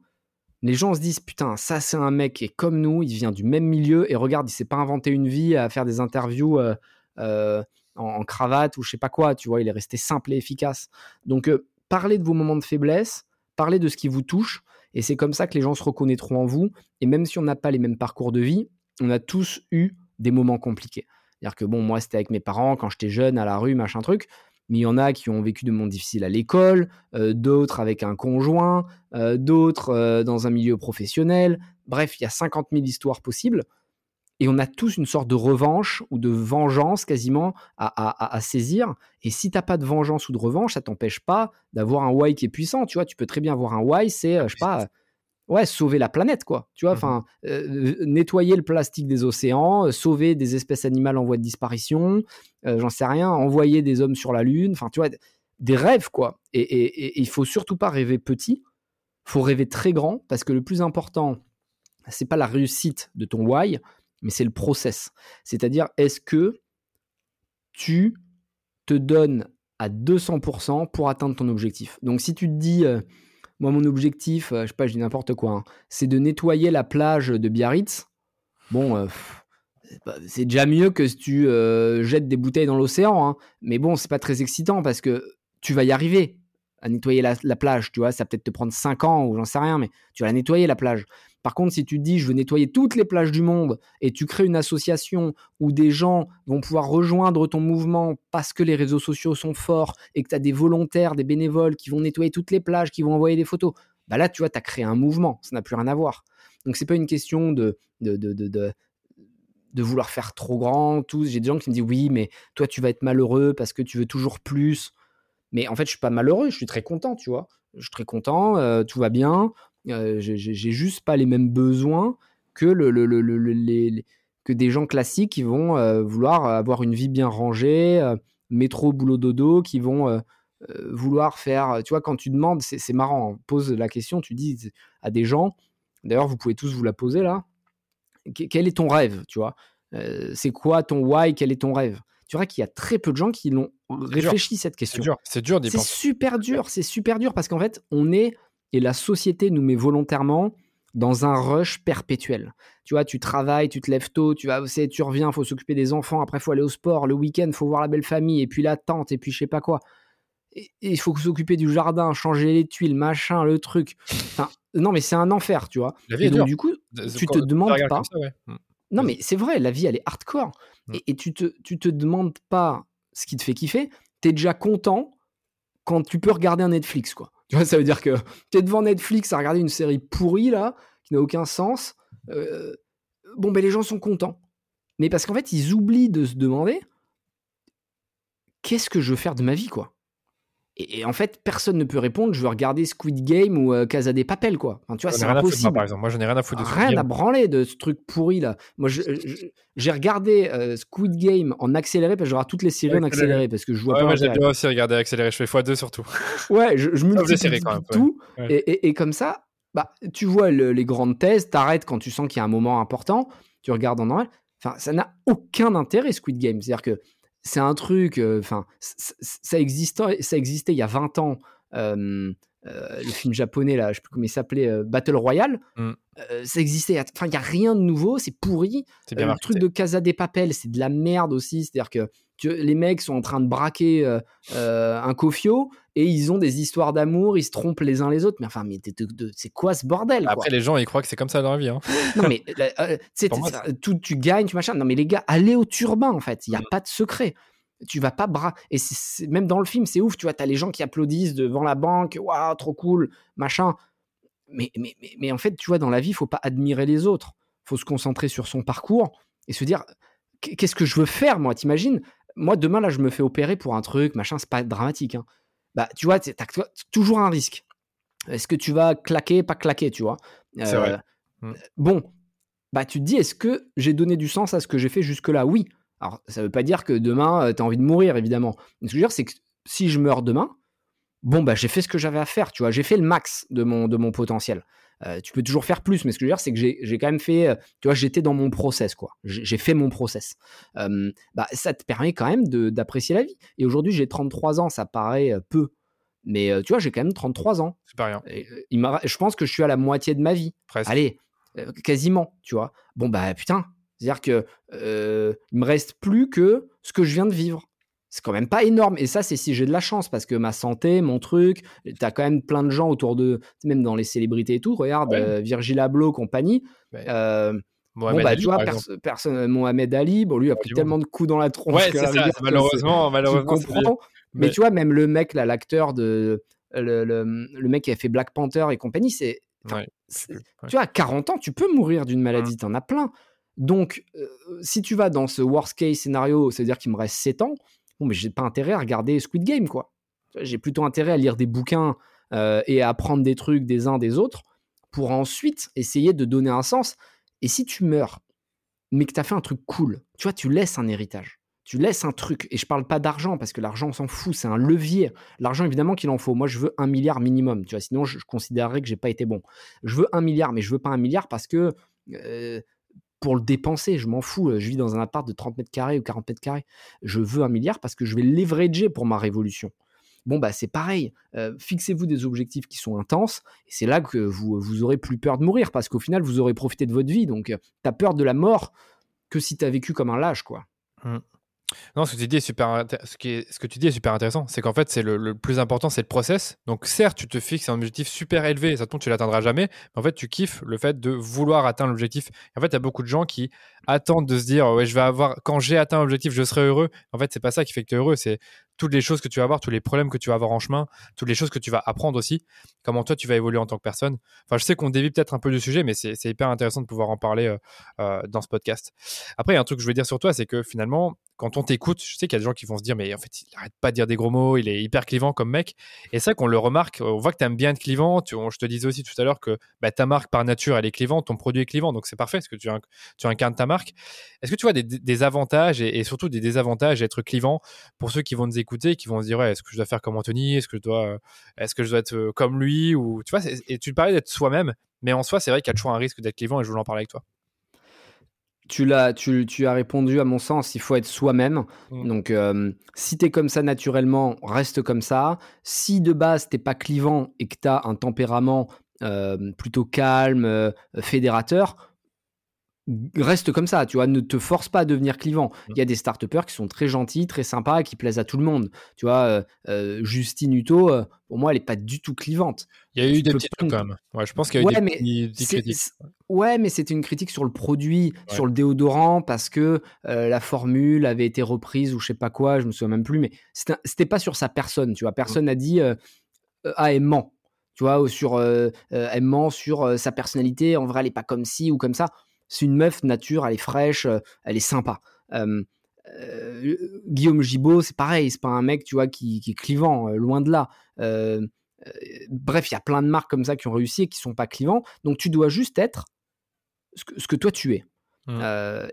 Speaker 2: les gens se disent putain, ça c'est un mec qui est comme nous, il vient du même milieu et regarde, il s'est pas inventé une vie à faire des interviews. Euh, euh, en, cravate ou je sais pas quoi, tu vois, il est resté simple et efficace. Donc, parlez de vos moments de faiblesse, parlez de ce qui vous touche, et c'est comme ça que les gens se reconnaîtront en vous. Et même si on n'a pas les mêmes parcours de vie, on a tous eu des moments compliqués. C'est-à-dire que bon, moi, c'était avec mes parents quand j'étais jeune, à la rue, machin truc. Mais il y en a qui ont vécu de moments difficiles à l'école, euh, d'autres avec un conjoint, euh, d'autres euh, dans un milieu professionnel. Bref, il y a 50 000 histoires possibles. Et on a tous une sorte de revanche ou de vengeance quasiment à, saisir. Et si tu n'as pas de vengeance ou de revanche, ça t'empêche pas d'avoir un why qui est puissant. Tu vois, tu peux très bien avoir un why, c'est, je sais pas, ouais, sauver la planète, quoi. Tu vois, mmh enfin, euh, nettoyer le plastique des océans, euh, sauver des espèces animales en voie de disparition, euh, j'en sais rien, envoyer des hommes sur la Lune, enfin, tu vois, des rêves, quoi. Et, et, et, il faut surtout pas rêver petit, faut rêver très grand, parce que le plus important, c'est pas la réussite de ton why, mais c'est le process. C'est-à-dire, est-ce que tu te donnes à 200% pour atteindre ton objectif? Donc, si tu te dis moi, mon objectif, euh, je sais pas, je dis n'importe quoi, hein, c'est de nettoyer la plage de Biarritz. Bon, euh, c'est déjà mieux que si tu euh, jettes des bouteilles dans l'océan. Hein. Mais bon, c'est pas très excitant parce que tu vas y arriver à nettoyer la, la plage. Tu vois, ça peut-être te prendre 5 ans ou j'en sais rien, mais tu vas la nettoyer la plage. Par contre, si tu dis je veux nettoyer toutes les plages du monde et tu crées une association où des gens vont pouvoir rejoindre ton mouvement parce que les réseaux sociaux sont forts et que tu as des volontaires, des bénévoles qui vont nettoyer toutes les plages, qui vont envoyer des photos, bah là, tu vois, tu as créé un mouvement. Ça n'a plus rien à voir. Donc, c'est pas une question de, de, de, de, de vouloir faire trop grand. J'ai des gens qui me disent oui, mais toi, tu vas être malheureux parce que tu veux toujours plus. Mais en fait, je suis pas malheureux, je suis très content, tu vois. Je suis très content, euh, tout va bien. Euh, j'ai juste pas les mêmes besoins que, le, les, que des gens classiques qui vont euh, vouloir avoir une vie bien rangée, euh, métro, boulot, dodo, qui vont vouloir faire. Tu vois, quand tu demandes, c'est marrant, pose la question, tu dis à des gens, d'ailleurs, vous pouvez tous vous la poser là, quel est ton rêve, tu vois? C'est quoi ton why Quel est ton rêve? Tu verras qu'il y a très peu de gens qui l'ont réfléchi cette question.
Speaker 1: C'est dur,
Speaker 2: c'est super dur, c'est super dur parce qu'en fait, on est et la société nous met volontairement dans un rush perpétuel. Tu vois, tu travailles, tu te lèves tôt, tu vas tu reviens, faut s'occuper des enfants, après faut aller au sport, le week-end faut voir la belle famille, et puis la tante, et puis je sais pas quoi. Et il faut s'occuper du jardin, changer les tuiles, machin, le truc. Enfin, non, mais c'est un enfer, tu vois.
Speaker 1: La vie et
Speaker 2: donc, du coup, tu te demandes pas. Non, mais c'est vrai, la vie, elle est hardcore. Mm. Et, tu, te, tu te demandes pas ce qui te fait kiffer. Tu es déjà content quand tu peux regarder un Netflix, quoi. Tu vois, ça veut dire que tu es devant Netflix à regarder une série pourrie, là, qui n'a aucun sens. Euh, bon, ben les gens sont contents. Mais parce qu'en fait, ils oublient de se demander qu'est-ce que je veux faire de ma vie, quoi? Et, en fait, personne ne peut répondre. Je veux regarder Squid Game ou euh, Casa des Papel, quoi. Enfin, tu vois, c'est impossible.
Speaker 1: moi, par exemple, moi, j'en ai rien à foutre de
Speaker 2: Squid Rien à branler de ce truc pourri là. Moi, j'ai regardé euh, Squid Game en accéléré parce que regarde toutes les séries en accéléré parce que je vois
Speaker 1: ouais,
Speaker 2: pas.
Speaker 1: Moi, j'ai bien aussi regardé accéléré. Je fais x2 surtout.
Speaker 2: Ouais, je, je multiplie tout. Et, et, et, comme ça, bah, tu vois les grandes thèses, t'arrêtes quand tu sens qu'il y a un moment important, tu regardes en normal. Enfin, ça n'a aucun intérêt Squid Game. C'est-à-dire que c'est un truc, euh, enfin, ça, existait, il y a 20 ans. Le film japonais, là, je sais plus comment il s'appelait, euh, Battle Royale, mmh. ça existait. Enfin, il n'y a rien de nouveau, c'est pourri. Bien le truc de Casa des Papel, c'est de la merde aussi. C'est-à-dire que les mecs sont en train de braquer un kofio et ils ont des histoires d'amour, ils se trompent les uns les autres. Mais enfin, mais c'est quoi ce bordel
Speaker 1: Après, les gens, ils croient que c'est comme ça dans la vie. Hein.
Speaker 2: non, mais euh, tout, tu gagnes, tu machin. Non, mais les gars, allez au turbin, en fait. Il n'y a mm. pas de secret. Tu vas pas bras. Et même dans le film, c'est ouf. Tu vois, tu as les gens qui applaudissent devant la banque. Waouh, trop cool, machin. Mais, mais, mais, en fait, tu vois, dans la vie, il faut pas admirer les autres. faut se concentrer sur son parcours et se dire qu'est-ce que je veux faire, moi T'imagines? Moi, demain, là, je me fais opérer pour un truc, machin, c'est pas dramatique. Hein bah, tu vois, tu as toujours un risque. Est-ce que tu vas claquer, pas claquer, tu vois?
Speaker 1: C'est vrai. Euh,
Speaker 2: mmh. Bon, bah, tu te dis, est-ce que j'ai donné du sens à ce que j'ai fait jusque-là? Oui. Alors, ça veut pas dire que demain, euh, tu as envie de mourir, évidemment. ce que je veux dire, c'est que si je meurs demain, bon, bah, j'ai fait ce que j'avais à faire, tu vois, j'ai fait le max de mon, de mon potentiel. Euh, tu peux toujours faire plus, mais ce que je veux dire, c'est que j'ai quand même fait, tu vois, j'étais dans mon process, quoi. J'ai fait mon process. bah, ça te permet quand même d'apprécier la vie. Et aujourd'hui, j'ai 33 ans, ça paraît peu. Mais tu vois, j'ai quand même 33 ans.
Speaker 1: C'est pas rien.
Speaker 2: il je pense que je suis à la moitié de ma vie.
Speaker 1: Presque.
Speaker 2: Allez, quasiment, tu vois. Bon, bah putain, c'est-à-dire que il me reste plus que ce que je viens de vivre. c'est quand même pas énorme. Et ça, c'est si j'ai de la chance, parce que ma santé, mon truc, t'as quand même plein de gens autour de, même dans les célébrités et tout. Regarde, euh, Virgil Abloh, compagnie. Euh, Mohamed bah, Ali, tu vois, personne, Mohamed Ali, bon, lui a pris tellement de coups dans la tronche.
Speaker 1: Ouais, c'est ça, malheureusement, malheureusement.
Speaker 2: Mais, tu vois, même le mec, là, l'acteur de. Le, le, mec qui a fait Black Panther et compagnie, c'est. Tu vois, à 40 ans, tu peux mourir d'une maladie, mmh. t'en as plein. Donc, euh, si tu vas dans ce worst case scénario, c'est-à-dire qu'il me reste 7 ans, bon, mais j'ai pas intérêt à regarder Squid Game, quoi. J'ai plutôt intérêt à lire des bouquins euh, et à apprendre des trucs des uns des autres pour ensuite essayer de donner un sens. Et si tu meurs, mais que tu as fait un truc cool, tu vois, tu laisses un héritage. Tu laisses un truc. Et je parle pas d'argent parce que l'argent, on s'en fout. C'est un levier. L'argent, évidemment qu'il en faut. Moi, je veux un milliard minimum. Tu vois, sinon, je, considérerais que j'ai pas été bon. Je veux un milliard, mais je veux pas un milliard parce que euh, pour le dépenser. Je m'en fous. Je vis dans un appart de 30 mètres carrés ou 40 mètres carrés. Je veux un milliard parce que je vais leverager pour ma révolution. Bon, bah, c'est pareil. Fixez-vous des objectifs qui sont intenses et c'est là que vous, vous aurez plus peur de mourir parce qu'au final, vous aurez profité de votre vie. Donc, tu as peur de la mort que si tu as vécu comme un lâche, quoi.
Speaker 1: Mmh. Non, ce que tu dis est super, ce, qui est... ce que tu dis est super intéressant. C'est qu'en fait, c'est le, plus important, c'est le process. Donc, certes, tu te fixes un objectif super élevé, ça tombe, tu l'atteindras jamais. Mais en fait, tu kiffes le fait de vouloir atteindre l'objectif. En fait, il y a beaucoup de gens qui attendent de se dire, ouais, je vais avoir, quand j'ai atteint l'objectif, je serai heureux. En fait, c'est pas ça qui fait que tu es heureux. C'est toutes les choses que tu vas avoir, tous les problèmes que tu vas avoir en chemin, toutes les choses que tu vas apprendre aussi, comment toi tu vas évoluer en tant que personne. Enfin, je sais qu'on dévie peut-être un peu du sujet, mais c'est hyper intéressant de pouvoir en parler euh, euh, dans ce podcast. Après, il y a un truc que je veux dire sur toi, c'est que finalement, quand on t'écoute, je sais qu'il y a des gens qui vont se dire, mais en fait, il arrête pas de dire des gros mots, il est hyper clivant comme mec. Et ça, qu'on le remarque, on voit que tu aimes bien être clivant. Je te disais aussi tout à l'heure que bah, ta marque par nature, elle est clivante, ton produit est clivant, donc c'est parfait parce que tu, tu, incarnes ta marque. Est-ce que tu vois des, avantages et, surtout des désavantages à être clivant pour ceux qui vont nous écouter, qui vont se dire, est-ce que je dois faire comme Anthony? Est-ce que je dois, est-ce que je dois être euh, comme lui? Ou tu vois Et tu parlais d'être soi-même, mais en soi, c'est vrai qu'il y a toujours un risque d'être clivant et je voulais en parler avec toi
Speaker 2: tu, l'as, tu, tu, as répondu à mon sens, il faut être soi-même. Mmh. Donc, euh, si tu es comme ça naturellement, reste comme ça. Si de base, t'es pas clivant et que tu as un tempérament euh, plutôt calme, euh, fédérateur, reste comme ça, tu vois, ne te force pas à devenir clivant. Mmh. Il y a des start qui sont très gentils, très sympas, qui plaisent à tout le monde. Tu vois, euh, euh, Justine Hutto, euh, pour moi, elle n'est pas du tout clivante.
Speaker 1: Il y a eu des petits trucs quand même. Ouais, je pense qu'il y a eu des, critiques.
Speaker 2: Ouais, mais c'était une critique sur le produit, sur le déodorant, parce que la formule avait été reprise ou je sais pas quoi, je me souviens même plus, mais c'était pas sur sa personne, tu vois. Personne n'a dit ah, elle ment, tu vois, ou sur elle ment sur sa personnalité, en vrai, elle n'est pas comme ci ou comme ça c'est une meuf nature, elle est fraîche, euh, elle est sympa. Euh, Guillaume Gibaud, c'est pareil, c'est pas un mec, tu vois, qui, est clivant, euh, loin de là. bref, il y a plein de marques comme ça qui ont réussi et qui sont pas clivants. Donc tu dois juste être ce que, toi tu es. Mmh.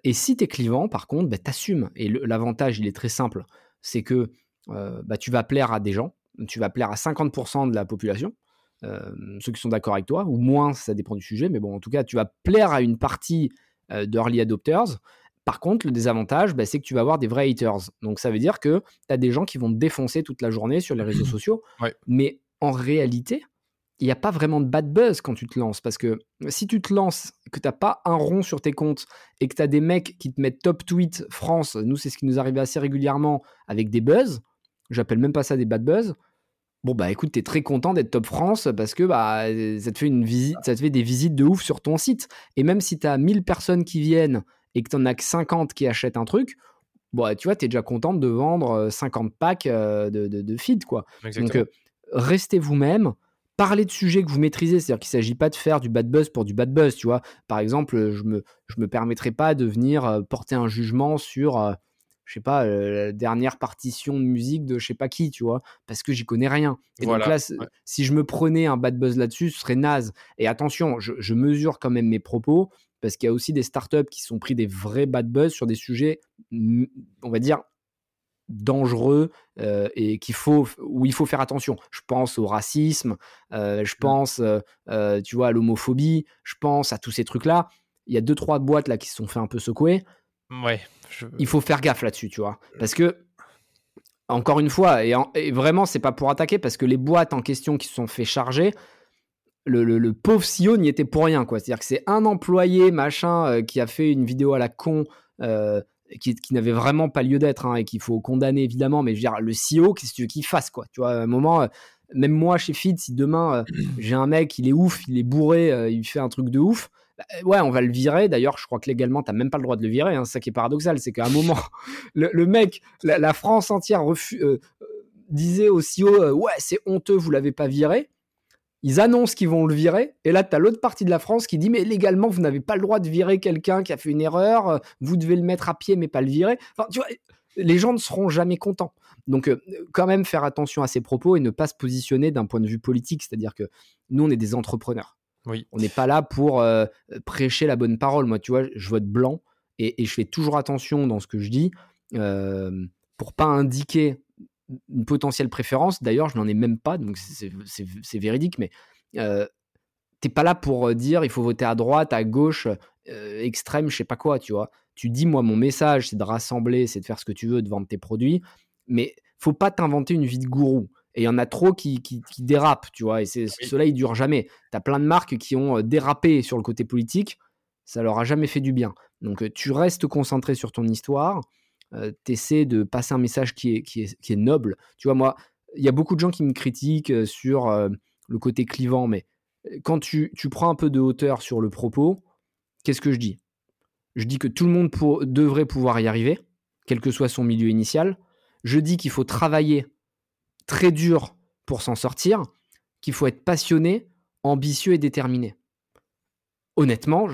Speaker 2: et si tu es clivant, par contre, bah, t'assumes. Et l'avantage, il est très simple, c'est que bah, tu vas plaire à des gens, tu vas plaire à 50% de la population. Euh, ceux qui sont d'accord avec toi, ou moins, ça dépend du sujet, mais bon, en tout cas, tu vas plaire à une partie euh, d'early adopters. Par contre, le désavantage, bah, c'est que tu vas avoir des vrais haters. Donc, ça veut dire que tu as des gens qui vont te défoncer toute la journée sur les réseaux sociaux. Mais en réalité, il n'y a pas vraiment de bad buzz quand tu te lances. Parce que si tu te lances, que tu n'as pas un rond sur tes comptes et que tu as des mecs qui te mettent top tweet France, nous, c'est ce qui nous arrive assez régulièrement avec des buzz. J'appelle même pas ça des bad buzz. Bon bah écoute, t'es très content d'être top France parce que bah ça te fait une visite, ça te fait des visites de ouf sur ton site. Et même si t'as 1000 personnes qui viennent et que t'en as que 50 qui achètent un truc, bon tu vois, t'es déjà content de vendre 50 packs de, de, feed quoi. Donc restez vous-même, parlez de sujets que vous maîtrisez, c'est-à-dire qu'il ne s'agit pas de faire du bad buzz pour du bad buzz, tu vois. Par exemple, je me je me permettrai pas de venir porter un jugement sur je sais pas, la dernière partition de musique de je sais pas qui, tu vois, parce que j'y connais rien. Et donc là, si je me prenais un bad buzz là-dessus, ce serait naze. Et attention, je, mesure quand même mes propos, parce qu'il y a aussi des startups qui sont pris des vrais bad buzz sur des sujets, on va dire, dangereux et qu'il faut où il faut faire attention. Je pense au racisme, je mmh. pense, tu vois, à l'homophobie, je pense à tous ces trucs-là. Il y a deux trois boîtes là qui se sont fait un peu secouer.
Speaker 1: Ouais.
Speaker 2: Il faut faire gaffe là-dessus, tu vois. Parce que, encore une fois, et, vraiment, c'est pas pour attaquer, parce que les boîtes en question qui se sont fait charger, le, pauvre CEO n'y était pour rien, quoi. C'est-à-dire que c'est un employé, machin, euh, qui a fait une vidéo à la con, euh, qui, qui n'avait vraiment pas lieu d'être hein, et qu'il faut condamner évidemment. Mais je veux dire, le CEO, qu'est-ce que tu veux qu'il fasse quoi Tu vois, à un moment, euh, même moi chez Feed, si demain euh, j'ai un mec, il est ouf, il est bourré, euh, il fait un truc de ouf. Bah, ouais, on va le virer. D'ailleurs, je crois que légalement, t'as même pas le droit de le virer. Hein. Ça qui est paradoxal, c'est qu'à un moment, le, mec, la, France entière euh, euh, disait au CEO, euh, ouais, c'est honteux, vous l'avez pas viré. Ils annoncent qu'ils vont le virer, et là, tu as l'autre partie de la France qui dit Mais légalement, vous n'avez pas le droit de virer quelqu'un qui a fait une erreur, euh, vous devez le mettre à pied, mais pas le virer. Enfin, tu les gens ne seront jamais contents. Donc, euh, quand même, faire attention à ces propos et ne pas se positionner d'un point de vue politique. C'est-à-dire que nous, on est des entrepreneurs. On n'est pas là pour euh, prêcher la bonne parole. Moi, tu vois, je vote blanc et, je fais toujours attention dans ce que je dis euh, pour pas indiquer une potentielle préférence. D'ailleurs, je n'en ai même pas, donc c'est véridique, mais euh, t'es pas là pour euh, dire il faut voter à droite, à gauche, euh, extrême, je sais pas quoi, tu vois. Tu dis, moi, mon message, c'est de rassembler, c'est de faire ce que tu veux, de vendre tes produits, mais faut pas t'inventer une vie de gourou. Et il y en a trop qui, qui, qui dérapent, tu vois, et c'est
Speaker 1: Oui.
Speaker 2: cela, il dure jamais. Tu as plein de marques qui ont euh, dérapé sur le côté politique, ça leur a jamais fait du bien. Donc, euh, tu restes concentré sur ton histoire, euh, tu essaies de passer un message qui est, qui est, qui est noble. Tu vois, moi, il y a beaucoup de gens qui me critiquent euh, sur euh, le côté clivant, mais quand tu, tu prends un peu de hauteur sur le propos, qu'est-ce que je dis? Je dis que tout le monde pour- devrait pouvoir y arriver, quel que soit son milieu initial. Je dis qu'il faut travailler très dur pour s'en sortir, qu'il faut être passionné, ambitieux et déterminé. Honnêtement,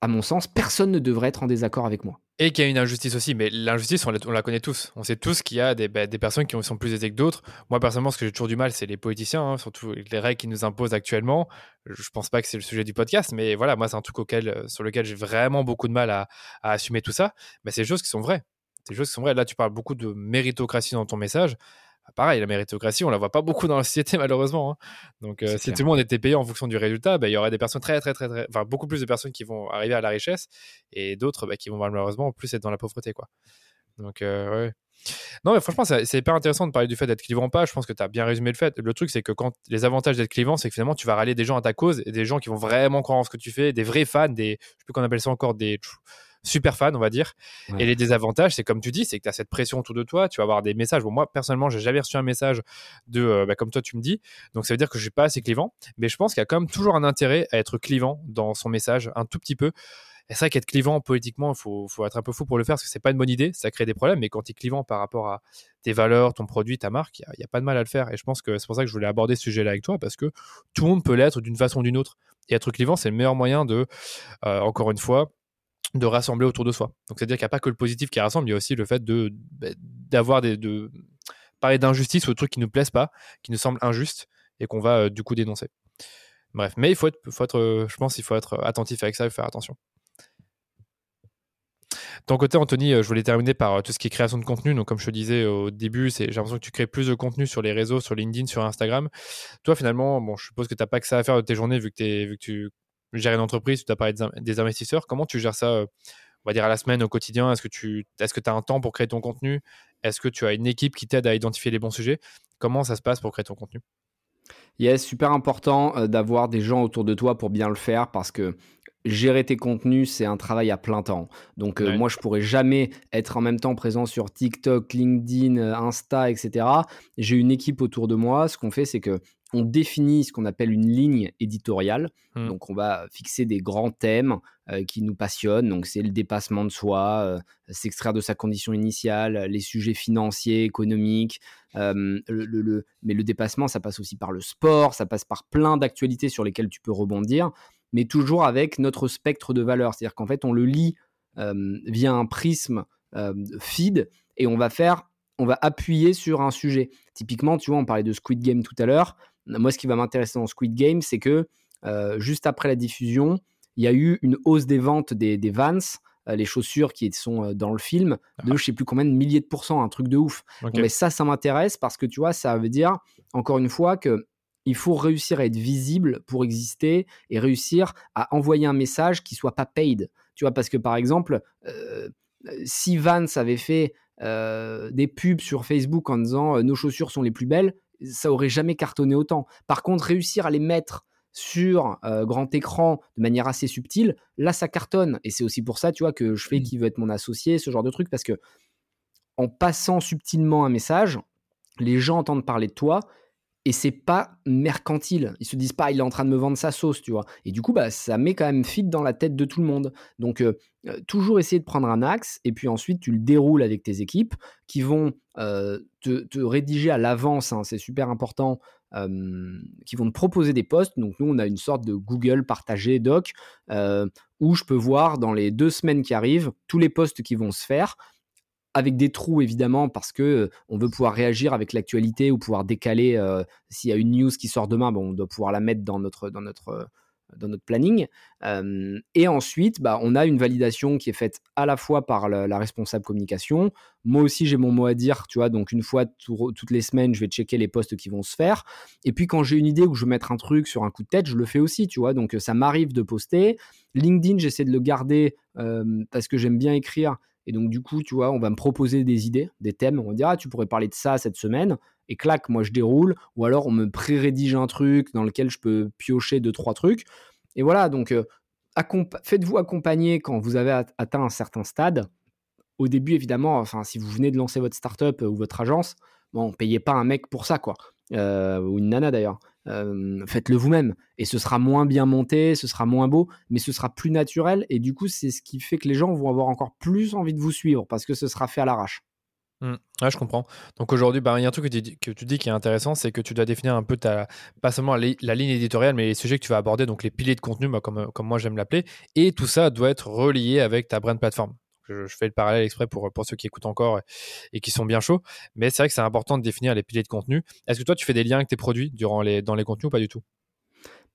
Speaker 2: à mon sens, personne ne devrait être en désaccord avec moi.
Speaker 1: Et qu'il y a une injustice aussi, mais l'injustice, on la, on la connaît tous. On sait tous qu'il y a des, bah, personnes qui sont plus aisées que d'autres. Moi, personnellement, ce que j'ai toujours du mal, c'est les politiciens, hein, surtout les règles qu'ils nous imposent actuellement. Je pense pas que c'est le sujet du podcast, mais voilà, moi, c'est un truc euh, sur lequel j'ai vraiment beaucoup de mal à, à assumer tout ça. Mais c'est des choses qui sont vraies. C'est des choses qui sont vraies. Là, tu parles beaucoup de méritocratie dans ton message. Ah, Pareil, la méritocratie, on la voit pas beaucoup dans la société, malheureusement. hein. Donc, euh, si
Speaker 2: clair.
Speaker 1: tout le monde était payé en fonction du résultat, bah, il y aurait des personnes très, très, très, très, enfin, beaucoup plus de personnes qui vont arriver à la richesse et d'autres bah, qui vont malheureusement plus être dans la pauvreté, quoi. Donc, euh, ouais. Non, mais franchement, c'est c'est hyper intéressant de parler du fait d'être clivant ou pas. Je pense que tu as bien résumé le fait. Le truc, c'est que quand les avantages d'être clivant, c'est que finalement, tu vas rallier des gens à ta cause et des gens qui vont vraiment croire en ce que tu fais, des vrais fans, des, je sais plus qu'on appelle ça encore, des super fans, on va dire.
Speaker 2: Ouais.
Speaker 1: Et les désavantages, c'est comme tu dis, c'est que tu as cette pression autour de toi. Tu vas avoir des messages. Bon, moi, personnellement, j'ai jamais reçu un message de, euh, bah, comme toi, tu me dis. Donc, ça veut dire que je suis pas assez clivant. Mais je pense qu'il y a quand même toujours un intérêt à être clivant dans son message, un tout petit peu. Et c'est vrai qu'être clivant politiquement, il faut, faut être un peu fou pour le faire parce que c'est pas une bonne idée, ça crée des problèmes. Mais quand tu es clivant par rapport à tes valeurs, ton produit, ta marque, il n'y a, pas de mal à le faire. Et je pense que c'est pour ça que je voulais aborder ce sujet-là avec toi parce que tout le monde peut l'être d'une façon ou d'une autre. Et être clivant, c'est le meilleur moyen de, euh, encore une fois, de rassembler autour de soi. Donc c'est-à-dire qu'il n'y a pas que le positif qui rassemble, il y a aussi le fait de bah, d'avoir des de parler d'injustice ou de trucs qui nous plaisent pas, qui nous semblent injustes et qu'on va euh, du coup dénoncer. Bref, mais il faut être, euh, je pense, il faut être attentif avec ça et faire attention. Ton côté, Anthony, euh, je voulais terminer par euh, tout ce qui est création de contenu. Donc, comme je te disais au début, j'ai l'impression que tu crées plus de contenu sur les réseaux, sur LinkedIn, sur Instagram. Toi, finalement, bon, je suppose que tu n'as pas que ça à faire de tes journées vu que, vu que tu gères une entreprise, tu as parlé des, in- des investisseurs. Comment tu gères ça, euh, on va dire, à la semaine, au quotidien? Est-ce que tu est-ce que as un temps pour créer ton contenu? Est-ce que tu as une équipe qui t'aide à identifier les bons sujets? Comment ça se passe pour créer ton contenu?
Speaker 2: Yes, super important euh, d'avoir des gens autour de toi pour bien le faire parce que gérer tes contenus, c'est un travail à plein temps. Donc, euh,
Speaker 1: Ouais.
Speaker 2: moi, je pourrais jamais être en même temps présent sur TikTok, LinkedIn, Insta, etc. J'ai une équipe autour de moi. Ce qu'on fait, c'est que on définit ce qu'on appelle une ligne éditoriale.
Speaker 1: Hmm.
Speaker 2: Donc, on va fixer des grands thèmes euh, qui nous passionnent. Donc, c'est le dépassement de soi, euh, s'extraire de sa condition initiale, les sujets financiers, économiques. euh, le- le- le- mais le dépassement, ça passe aussi par le sport, ça passe par plein d'actualités sur lesquelles tu peux rebondir, mais toujours avec notre spectre de valeurs. C'est-à-dire qu'en fait, on le lit via un prisme feed et on va faire, on va appuyer sur un sujet. Typiquement, tu vois, on parlait de Squid Game tout à l'heure. Moi, ce qui va m'intéresser dans Squid Game, c'est que euh, juste après la diffusion, il y a eu une hausse des ventes des, des Vans, euh, les chaussures qui sont euh, dans le film, de je sais plus combien de milliers de pourcents, un truc de ouf. Bon, mais ça, ça m'intéresse parce que tu vois, ça veut dire, encore une fois, que il faut réussir à être visible pour exister et réussir à envoyer un message qui soit pas paid. Tu vois, parce que par exemple, euh, si Vance avait fait euh, des pubs sur Facebook en disant euh, nos chaussures sont les plus belles, ça aurait jamais cartonné autant. Par contre, réussir à les mettre sur grand écran de manière assez subtile, là ça cartonne. Et c'est aussi pour ça, tu vois, que je fais mmh. qui veut être mon associé, ce genre de truc, parce que en passant subtilement un message, les gens entendent parler de toi et c'est pas mercantile. Ils se disent pas, il est en train de me vendre sa sauce, tu vois. Et du coup, bah, ça met quand même fit dans la tête de tout le monde. Donc, euh, euh, toujours essayer de prendre un axe et puis ensuite, tu le déroules avec tes équipes qui vont euh, te, rédiger à l'avance, hein, c'est super important, qui vont te proposer des posts. Donc, nous, on a une sorte de Google partagé doc où je peux voir dans les deux semaines qui arrivent tous les posts qui vont se faire avec des trous évidemment parce que on veut pouvoir réagir avec l'actualité ou pouvoir décaler s'il y a une news qui sort demain, bon, on doit pouvoir la mettre dans notre dans notre dans notre planning. et ensuite, bah, on a une validation qui est faite à la fois par la, responsable communication. Moi aussi, j'ai mon mot à dire, tu vois. Donc, une fois toutes les semaines, je vais checker les posts qui vont se faire. Et puis, quand j'ai une idée ou je veux mettre un truc sur un coup de tête, je le fais aussi, tu vois. Donc, ça m'arrive de poster. LinkedIn, j'essaie de le garder parce que j'aime bien écrire et donc, du coup, tu vois, on va me proposer des idées, des thèmes. On va dire, ah, tu pourrais parler de ça cette semaine. Et clac, moi, je déroule. Ou alors, on me pré-rédige un truc dans lequel je peux piocher deux, trois trucs. Et voilà, donc, euh, faites-vous accompagner quand vous avez atteint un certain stade. Au début, évidemment, enfin, si vous venez de lancer votre startup euh, ou votre agence, bon, payez pas un mec pour ça, quoi. Euh, ou une nana d'ailleurs. Euh, faites-le vous-même. Et ce sera moins bien monté, ce sera moins beau, mais ce sera plus naturel. Et du coup, c'est ce qui fait que les gens vont avoir encore plus envie de vous suivre parce que ce sera fait à l'arrache.
Speaker 1: Mmh. Ouais, je comprends. Donc aujourd'hui, bah, il y a un truc que tu, dis qui est intéressant, c'est que tu dois définir un peu ta, pas seulement la, ligne éditoriale, mais les sujets que tu vas aborder, donc les piliers de contenu, bah, comme, comme moi j'aime l'appeler. Et tout ça doit être relié avec ta brand plateforme je, fais le parallèle exprès pour, pour ceux qui écoutent encore et, qui sont bien chauds. Mais c'est vrai que c'est important de définir les piliers de contenu. Est-ce que toi, tu fais des liens avec tes produits durant les, dans les contenus ou pas du tout?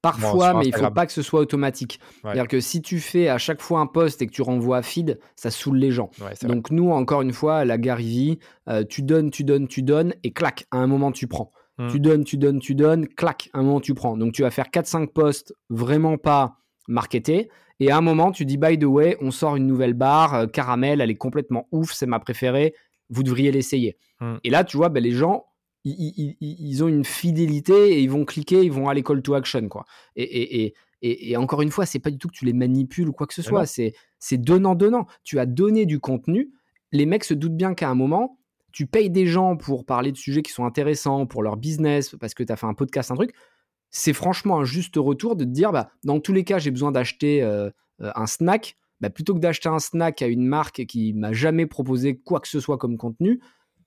Speaker 2: Parfois, mais il ne faut pas que ce soit automatique. C'est-à-dire que si tu fais à chaque fois un post et que tu renvoies à feed, ça saoule les gens. Donc nous, encore une fois, la Gary euh, tu donnes, tu donnes, tu donnes, et clac, à un moment, tu prends. Mmh. Tu donnes, tu donnes, tu donnes, clac, à un moment, tu prends. Donc tu vas faire 4-5 posts vraiment pas marketés, et à un moment, tu dis, by the way, on sort une nouvelle barre, euh, caramel, elle est complètement ouf, c'est ma préférée, vous devriez l'essayer. Hmm. Et là, tu vois, ben, les gens, ils, ont une fidélité et ils vont cliquer, ils vont aller call to action. Quoi. Et, et, et, encore une fois, c'est pas du tout que tu les manipules ou quoi que ce soit, c'est donnant-donnant. Tu as donné du contenu, les mecs se doutent bien qu'à un moment, tu payes des gens pour parler de sujets qui sont intéressants pour leur business, parce que tu as fait un podcast, un truc c'est franchement un juste retour de te dire, bah, dans tous les cas, j'ai besoin d'acheter euh, euh, un snack. Bah, plutôt que d'acheter un snack à une marque qui m'a jamais proposé quoi que ce soit comme contenu,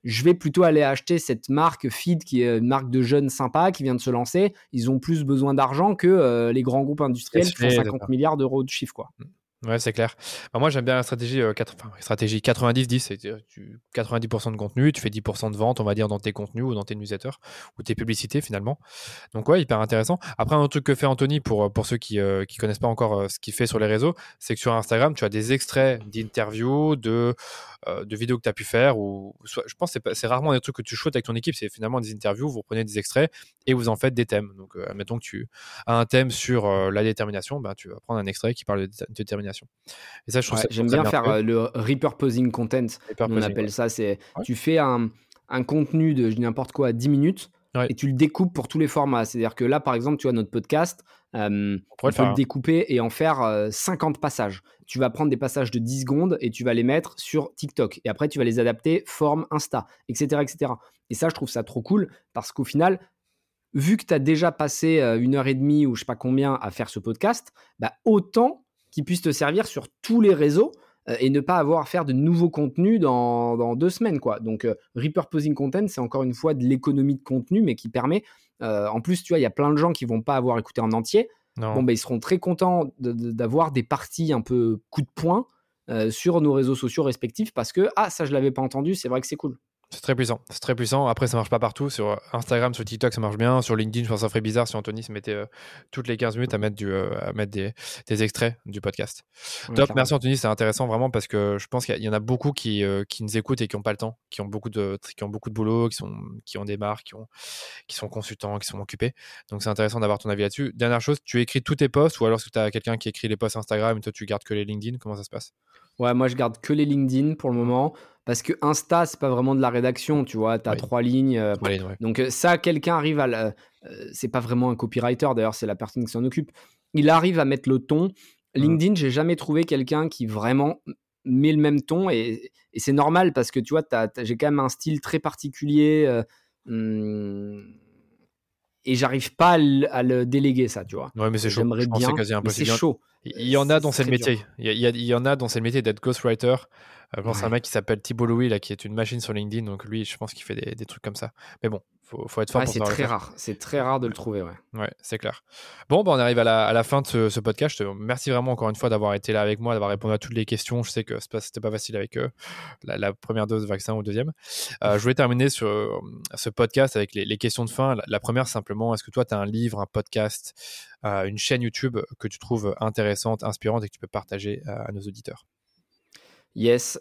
Speaker 2: je vais plutôt aller acheter cette marque Feed qui est une marque de jeunes sympas qui vient de se lancer. Ils ont plus besoin d'argent que euh, les grands groupes industriels qui font 50 milliards d'euros de chiffre. Quoi.
Speaker 1: Ouais, c'est clair. Bah, moi, j'aime bien la stratégie, euh, stratégie 90-10. C'est 90% de contenu, tu fais 10% de vente, on va dire, dans tes contenus ou dans tes newsletters ou tes publicités finalement. Donc, ouais, hyper intéressant. Après, un autre truc que fait Anthony pour, pour ceux qui ne connaissent pas encore ce qu'il fait sur les réseaux, c'est que sur Instagram, tu as des extraits d'interviews, de, de vidéos que tu as pu faire. Ou, je pense que c'est rarement des trucs que tu shootes avec ton équipe, c'est finalement des interviews, vous prenez des extraits et vous en faites des thèmes. Donc, admettons que tu as un thème sur la détermination, ben, tu vas prendre un extrait qui parle de détermination
Speaker 2: et ça, je trouve J'aime bien, faire euh, le repurposing content. on appelle ça. C'est tu fais un, un contenu de n'importe quoi à 10 minutes et tu le découpes pour tous les formats. C'est-à-dire que là, par exemple, tu as notre podcast. Euh, on peut le, découper et en faire 50 euh, passages. Tu vas prendre des passages de 10 secondes et tu vas les mettre sur TikTok. Et après, tu vas les adapter forme Insta, etc. etc. Et ça, je trouve ça trop cool parce qu'au final, vu que tu as déjà passé une heure et demie ou je sais pas combien à faire ce podcast, bah, autant qui puisse te servir sur tous les réseaux euh, et ne pas avoir à faire de nouveaux contenus dans, deux semaines. Quoi. Donc, euh, repurposing content, c'est encore une fois de l'économie de contenu, mais qui permet, euh, en plus, tu vois, il y a plein de gens qui vont pas avoir écouté en entier. Bon, ben, ils seront très contents d'avoir des parties un peu coup de poing sur nos réseaux sociaux respectifs parce que, ah, ça, je l'avais pas entendu, c'est vrai que c'est cool.
Speaker 1: C'est très puissant, c'est très puissant. Après, ça marche pas partout. Sur Instagram, sur TikTok, ça marche bien. Sur LinkedIn, je pense que ça ferait bizarre si Anthony se mettait euh, toutes les 15 minutes à mettre, du, euh, à mettre des, des, extraits du podcast. Top, merci Anthony, c'est intéressant vraiment parce que je pense qu'il y en a beaucoup qui, euh, qui nous écoutent et qui n'ont pas le temps, qui ont beaucoup de, qui ont beaucoup de boulot, qui, sont, qui ont des marques, qui, ont, qui sont consultants, qui sont occupés. Donc, c'est intéressant d'avoir ton avis là-dessus. Dernière chose, tu écris tous tes posts ou alors si tu as quelqu'un qui écrit les posts Instagram et toi, tu gardes que les LinkedIn Comment ça se passe?
Speaker 2: Ouais, moi, je garde que les LinkedIn pour le moment. Parce que Insta, c'est pas vraiment de la rédaction, tu vois. Tu as trois lignes. Euh, donc, euh, ça, quelqu'un arrive à. c'est pas vraiment un copywriter, d'ailleurs, c'est la personne qui s'en occupe. Il arrive à mettre le ton. Mmh. LinkedIn, j'ai jamais trouvé quelqu'un qui vraiment met le même ton et, c'est normal parce que tu vois, j'ai quand même un style très particulier. Mmh, et j'arrive pas à le, déléguer ça, tu vois.
Speaker 1: Ouais, mais c'est chaud.
Speaker 2: J'aimerais bien.
Speaker 1: C'est
Speaker 2: chaud.
Speaker 1: Il y en a dans le métier. Il y, il y, en a dans le métier d'être ghostwriter. Je pense à un mec qui s'appelle Thibault Louis, là, qui est une machine sur LinkedIn. Donc lui, je pense qu'il fait des, des, trucs comme ça. Mais bon, faut, faut être fort
Speaker 2: C'est très rare. C'est très rare de le trouver, ouais.
Speaker 1: Ouais, c'est clair. Bon, bah, on arrive à la, à la fin de ce, podcast. Je te remercie vraiment encore une fois d'avoir été là avec moi, d'avoir répondu à toutes les questions. Je sais que c'était pas facile avec la, première dose de vaccin ou deuxième. Euh, je voulais terminer sur euh, ce podcast avec les, les questions de fin. La, première, simplement, est-ce que toi, tu as un livre, un podcast, euh, une chaîne YouTube que tu trouves intéressante, inspirante et que tu peux partager à nos auditeurs?
Speaker 2: Yes,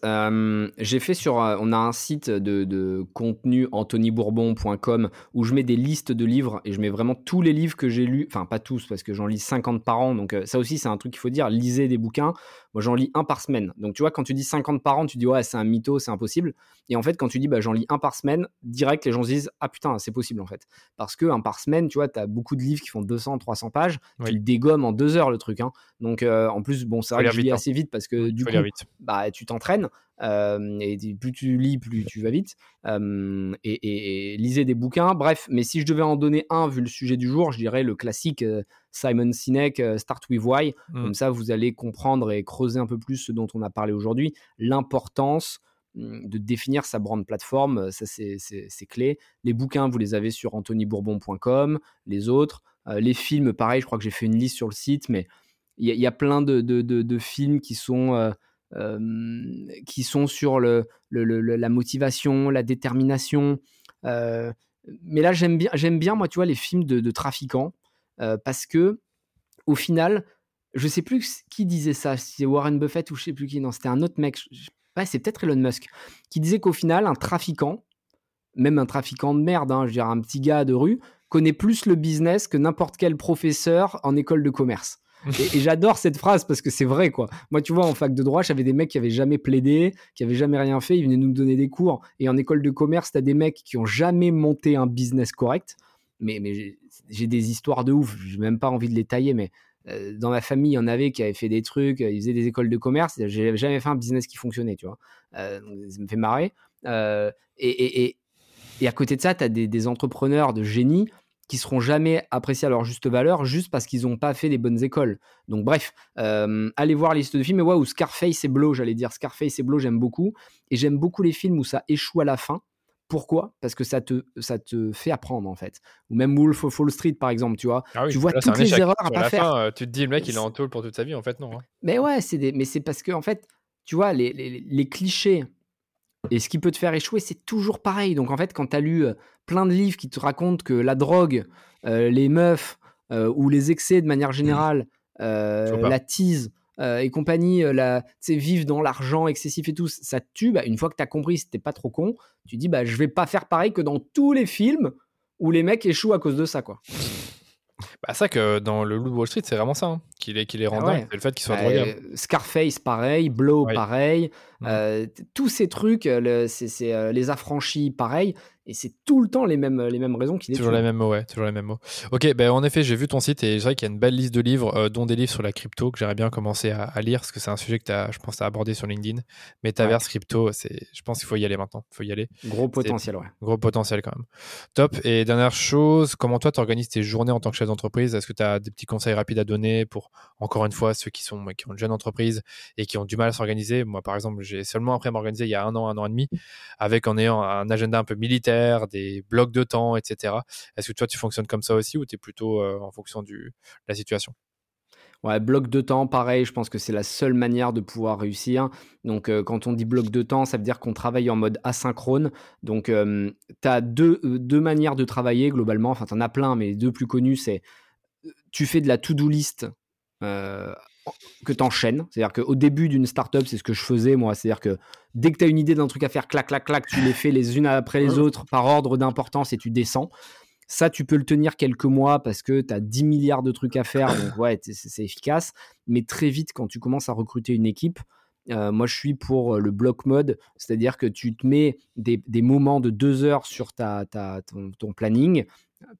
Speaker 2: j'ai fait sur, on a un site de, contenu anthonybourbon.com où je mets des listes de livres et je mets vraiment tous les livres que j'ai lus, enfin pas tous parce que j'en lis 50 par an, donc ça aussi c'est un truc qu'il faut dire, lisez des bouquins. Moi j'en lis un par semaine, donc tu vois quand tu dis 50 par an, tu dis ouais c'est un mytho, c'est impossible. Et en fait quand tu dis bah j'en lis un par semaine, direct les gens se disent ah putain c'est possible en fait, parce que un par semaine, tu vois, tu as beaucoup de livres qui font 200, 300 pages, tu le dégommes en deux heures le truc, hein. Donc en plus bon c'est vrai que je lis hein. assez vite parce que du coup bah tu t'entraînes. Et plus tu lis, plus tu vas vite. et, lisez des bouquins. Bref, mais si je devais en donner un, vu le sujet du jour, je dirais le classique Simon Sinek, Start with Why. Mmh. Comme ça, vous allez comprendre et creuser un peu plus ce dont on a parlé aujourd'hui. L'importance mmh, de définir sa brand plateforme, ça c'est clé. Les bouquins, vous les avez sur anthonybourbon.com, les autres. les films, pareil, je crois que j'ai fait une liste sur le site, mais il y, a plein de, de, de films qui sont qui sont sur le, la motivation, la détermination. mais là, j'aime bien, j'aime bien, moi, tu vois, les films de, trafiquants, parce que, au final, je sais plus qui disait ça, si c'est Warren Buffett ou je sais plus qui, non, c'était un autre mec, c'est peut-être Elon Musk, qui disait qu'au final, un trafiquant, même un trafiquant de merde, hein, je dire, un petit gars de rue, connaît plus le business que n'importe quel professeur en école de commerce. Et, j'adore cette phrase parce que c'est vrai, quoi. Moi, tu vois, en fac de droit, j'avais des mecs qui avaient jamais plaidé, qui avaient jamais rien fait, ils venaient nous donner des cours. Et en école de commerce, t'as des mecs qui ont jamais monté un business correct. Mais, mais j'ai des histoires de ouf, j'ai même pas envie de les tailler, mais euh, dans ma famille, il y en avait qui avaient fait des trucs, ils faisaient des écoles de commerce, j'ai jamais fait un business qui fonctionnait, tu vois. Euh, ça me fait marrer. Euh, et, et, et, à côté de ça, tu as des, des entrepreneurs de génie qui seront jamais appréciés à leur juste valeur juste parce qu'ils n'ont pas fait les bonnes écoles. Donc bref, euh, allez voir la liste de films. Ouais, ou Scarface et Blow, j'allais dire Scarface et Blow, j'aime beaucoup. Et j'aime beaucoup les films où ça échoue à la fin. Pourquoi? Parce que ça te, ça te fait apprendre en fait. Ou même Wolf of Wall Street par exemple, tu vois.
Speaker 1: Ah
Speaker 2: tu vois toutes les erreurs à pas faire.
Speaker 1: Euh, tu te dis le mec il est en tôle pour toute sa vie, en fait non. Hein.
Speaker 2: Mais ouais, c'est des... mais c'est parce que en fait, tu vois les, les, les clichés et ce qui peut te faire échouer, c'est toujours pareil. Donc en fait, quand tu as lu plein de livres qui te racontent que la drogue, les meufs ou les excès de manière mmh. générale, la tease et compagnie, la, vivre dans l'argent excessif et tout, ça te tue. Bah, une fois que tu as compris, c'était pas trop con, tu dis bah, je vais pas faire pareil que dans tous les films où les mecs échouent à cause de ça. quoi.
Speaker 1: Bah, ça que dans le Loup de Wall Street, c'est vraiment ça, hein, qu'il est, qu'il est ah c'est le fait qu'il soit bah, drogué.
Speaker 2: Scarface, pareil, Blow, pareil, mmh. tous ces trucs, c'est, les affranchis, pareil, et c'est tout le temps les mêmes, les mêmes raisons qui
Speaker 1: Toujours les mêmes mots, ouais, toujours les mêmes mots. Ok, ben en effet, j'ai vu ton site et c'est vrai qu'il y a une belle liste de livres, euh, dont des livres sur la crypto que j'aimerais bien commencer à, lire parce que c'est un sujet que as, je pense, à aborder sur LinkedIn. Metaverse, crypto, c'est, je pense qu'il faut y aller maintenant. Il faut y aller.
Speaker 2: Gros potentiel, ouais.
Speaker 1: Gros potentiel quand même. Top. Et dernière chose, comment toi tu organises tes journées en tant que chef d'entreprise? Est-ce que tu as des petits conseils rapides à donner pour, encore une fois, ceux qui, sont, qui ont une jeune entreprise et qui ont du mal à s'organiser? Moi, par exemple, j'ai seulement appris à m'organiser il y a un an, un an et demi, avec en ayant un agenda un peu militaire, des bloc de temps, etc. Est-ce que toi, tu fonctionnes comme ça aussi ou tu es plutôt euh, en fonction de la situation?
Speaker 2: Ouais, bloc de temps, pareil, je pense que c'est la seule manière de pouvoir réussir. Donc, euh, quand on dit bloc de temps, ça veut dire qu'on travaille en mode asynchrone. Donc, tu as deux, deux, manières de travailler globalement. Enfin, tu en as plein, mais les deux plus connus, c'est tu fais de la to-do list que tu enchaînes. C'est-à-dire qu'au début d'une startup, c'est ce que je faisais moi. C'est-à-dire que dès que tu as une idée d'un truc à faire, clac, clac, clac, tu les fais les unes après les autres par ordre d'importance et tu descends. Ça, tu peux le tenir quelques mois parce que tu as 10 milliards de trucs à faire. Donc, ouais, c'est efficace. Mais très vite, quand tu commences à recruter une équipe, euh, moi, je suis pour le block mode, c'est-à-dire que tu te mets des, moments de deux heures sur ta, ton, ton, planning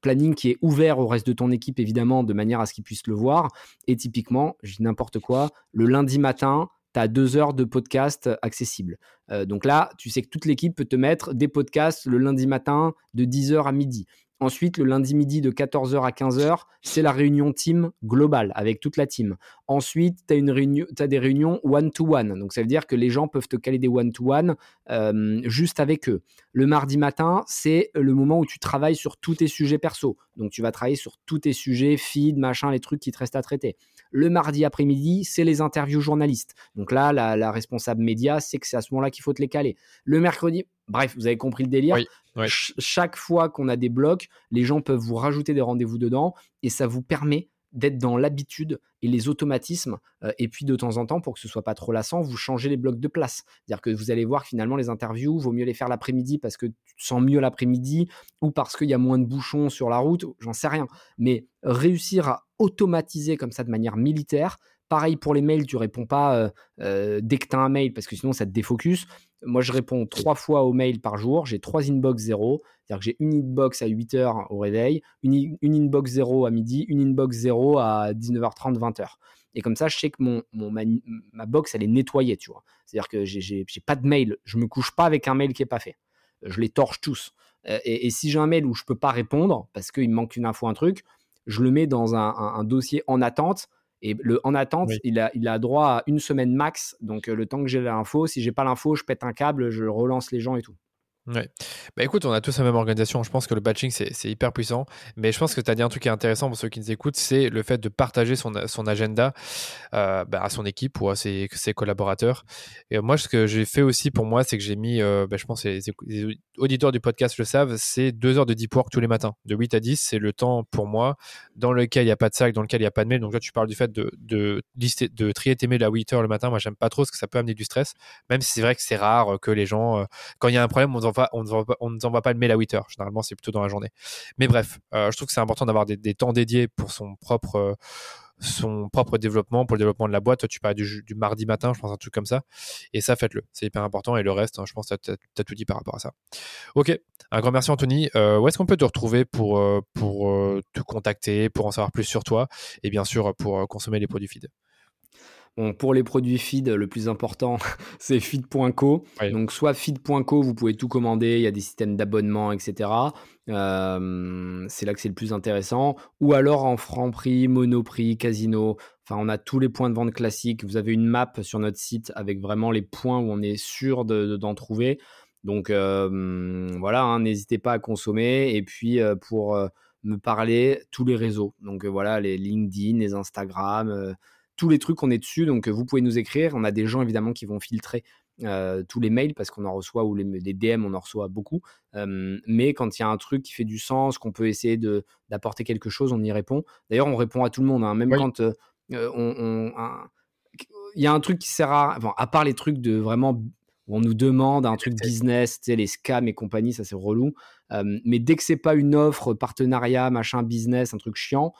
Speaker 2: planning qui est ouvert au reste de ton équipe, évidemment, de manière à ce qu'ils puissent le voir. Et typiquement, je dis n'importe quoi, le lundi matin, tu as deux heures de podcast accessibles. donc là, tu sais que toute l'équipe peut te mettre des podcasts le lundi matin de 10h à midi. Ensuite, le lundi midi de 14h à 15h, c'est la réunion team globale avec toute la team. Ensuite, tu as, des réunions one-to-one. Donc, ça veut dire que les gens peuvent te caler des one-to-one euh, juste avec eux. Le mardi matin, c'est le moment où tu travailles sur tous tes sujets perso. Donc, tu vas travailler sur tous tes sujets, feed, machin, les trucs qui te restent à traiter. Le mardi après-midi, c'est les interviews journalistes. Donc là, la, responsable média, c'est que c'est à ce moment-là qu'il faut te les caler. Le mercredi, bref, vous avez compris le délire. chaque fois qu'on a des blocs, les gens peuvent vous rajouter des rendez-vous dedans et ça vous permet d'être dans l'habitude et les automatismes. Euh, et puis de temps en temps, pour que ce soit pas trop lassant, vous changez les blocs de place. C'est-à-dire que vous allez voir que finalement les interviews, vaut mieux les faire l'après-midi parce que tu te sens mieux l'après-midi ou parce qu'il y a moins de bouchons sur la route, j'en sais rien. Mais réussir à automatiser comme ça de manière militaire, Pareil pour les mails, tu réponds pas euh, euh, dès que tu as un mail parce que sinon ça te défocus. Moi, je réponds trois fois aux mails par jour. J'ai trois inbox zéro. C'est-à-dire que j'ai une inbox à 8 h au réveil, une, inbox zéro à midi, une inbox zéro à 19h30, 20h. Et comme ça, je sais que mon, ma, box, elle est nettoyée, tu vois. C'est-à-dire que j'ai pas de mail. Je me couche pas avec un mail qui est pas fait. Je les torche tous. Euh, et, si j'ai un mail où je peux pas répondre parce qu'il me manque une info, un truc, je le mets dans un dossier en attente et le, en attente, il, a, il a droit à une semaine max. Donc, euh, le temps que j'ai l'info, si j'ai pas l'info, je pète un câble, je relance les gens et tout.
Speaker 1: Ouais. Bah écoute, on a tous la même organisation. Je pense que le batching, c'est hyper puissant. Mais je pense que tu as dit un truc qui est intéressant pour ceux qui nous écoutent c'est le fait de partager son, son agenda euh, bah, à son équipe ou à ses, ses collaborateurs. Et moi, ce que j'ai fait aussi pour moi, c'est que j'ai mis, euh, bah, je pense que les, auditeurs du podcast le savent, c'est deux heures de deep work tous les matins. De 8 à 10, c'est le temps pour moi dans lequel il n'y a pas de sac, dans lequel il n'y a pas de mail. Donc là, tu parles du fait de, de, lister, de trier tes mails à 8 heures le matin. Moi, j'aime pas trop parce que ça peut amener du stress. Même si c'est vrai que c'est rare que les gens, euh, quand il y a un problème, on on ne nous envoie pas le mail à 8 heures. Généralement, c'est plutôt dans la journée. Mais bref, euh, je trouve que c'est important d'avoir des, temps dédiés pour son propre, euh, son propre développement, pour le développement de la boîte. Tu parles du, mardi matin, je pense, un truc comme ça. Et ça, faites-le. C'est hyper important. Et le reste, hein, je pense que tu as, tout dit par rapport à ça. Ok, un grand merci, Anthony. Euh, où est-ce qu'on peut te retrouver pour, pour te contacter, pour en savoir plus sur toi et bien sûr pour consommer les produits feed?
Speaker 2: Pour les produits feed, le plus important, c'est feed.co. Donc, soit feed.co, vous pouvez tout commander, il y a des systèmes d'abonnement, etc. Euh, c'est là que c'est le plus intéressant. Ou alors en Franprix, Monoprix, Casino. Enfin, on a tous les points de vente classiques. Vous avez une map sur notre site avec vraiment les points où on est sûr d'en trouver. Donc, euh, voilà, hein, n'hésitez pas à consommer. Et puis, euh, pour me parler, tous les réseaux. Donc, voilà, les LinkedIn, les Instagram tous les trucs, on est dessus. Donc, vous pouvez nous écrire. On a des gens, évidemment, qui vont filtrer euh, tous les mails parce qu'on en reçoit ou les, DM, on en reçoit beaucoup. mais quand il y a un truc qui fait du sens, qu'on peut essayer d'apporter quelque chose, on y répond. D'ailleurs, on répond à tout le monde, hein. même quand euh, euh, on, il y a un truc qui sert à, à part les trucs de vraiment on nous demande un truc business, tu sais, les scams et compagnie, ça c'est relou. mais dès que c'est pas une offre, partenariat, machin, business, un truc chiant,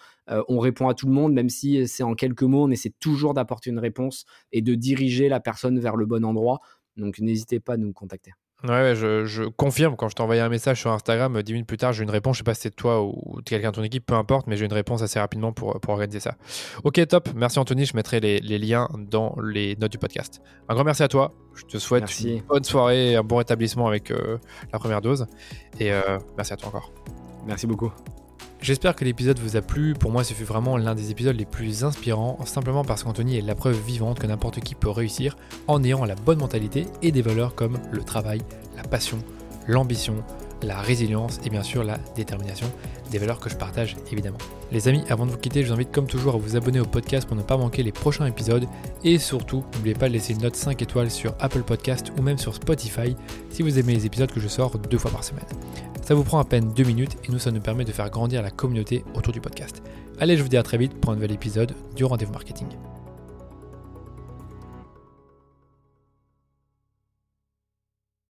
Speaker 2: on répond à tout le monde, même si c'est en quelques mots, on essaie toujours d'apporter une réponse et de diriger la personne vers le bon endroit. Donc n'hésitez pas à nous contacter.
Speaker 1: Ouais, je, confirme. Quand je t'ai envoyé un message sur Instagram, 10 minutes plus tard, j'ai une réponse. Je sais pas si c'est toi ou quelqu'un de ton équipe, peu importe, mais j'ai une réponse assez rapidement pour, pour organiser ça. Ok, top. Merci Anthony. Je mettrai les, liens dans les notes du podcast. Un grand merci à toi. Je te souhaite une bonne soirée un bon rétablissement avec euh, la première dose. Et euh, merci à toi encore.
Speaker 2: Merci beaucoup.
Speaker 1: J'espère que l'épisode vous a plu. Pour moi, ce fut vraiment l'un des épisodes les plus inspirants, simplement parce qu'Anthony est la preuve vivante que n'importe qui peut réussir en ayant la bonne mentalité et des valeurs comme le travail, la passion, l'ambition, la résilience et bien sûr la détermination, des valeurs que je partage évidemment. Les amis, avant de vous quitter, je vous invite comme toujours à vous abonner au podcast pour ne pas manquer les prochains épisodes et surtout, n'oubliez pas de laisser une note 5 étoiles sur Apple Podcast ou même sur Spotify si vous aimez les épisodes que je sors deux fois par semaine. Ça vous prend à peine deux minutes et nous, ça nous permet de faire grandir la communauté autour du podcast. Allez, je vous dis à très vite pour un nouvel épisode du Rendez-vous Marketing.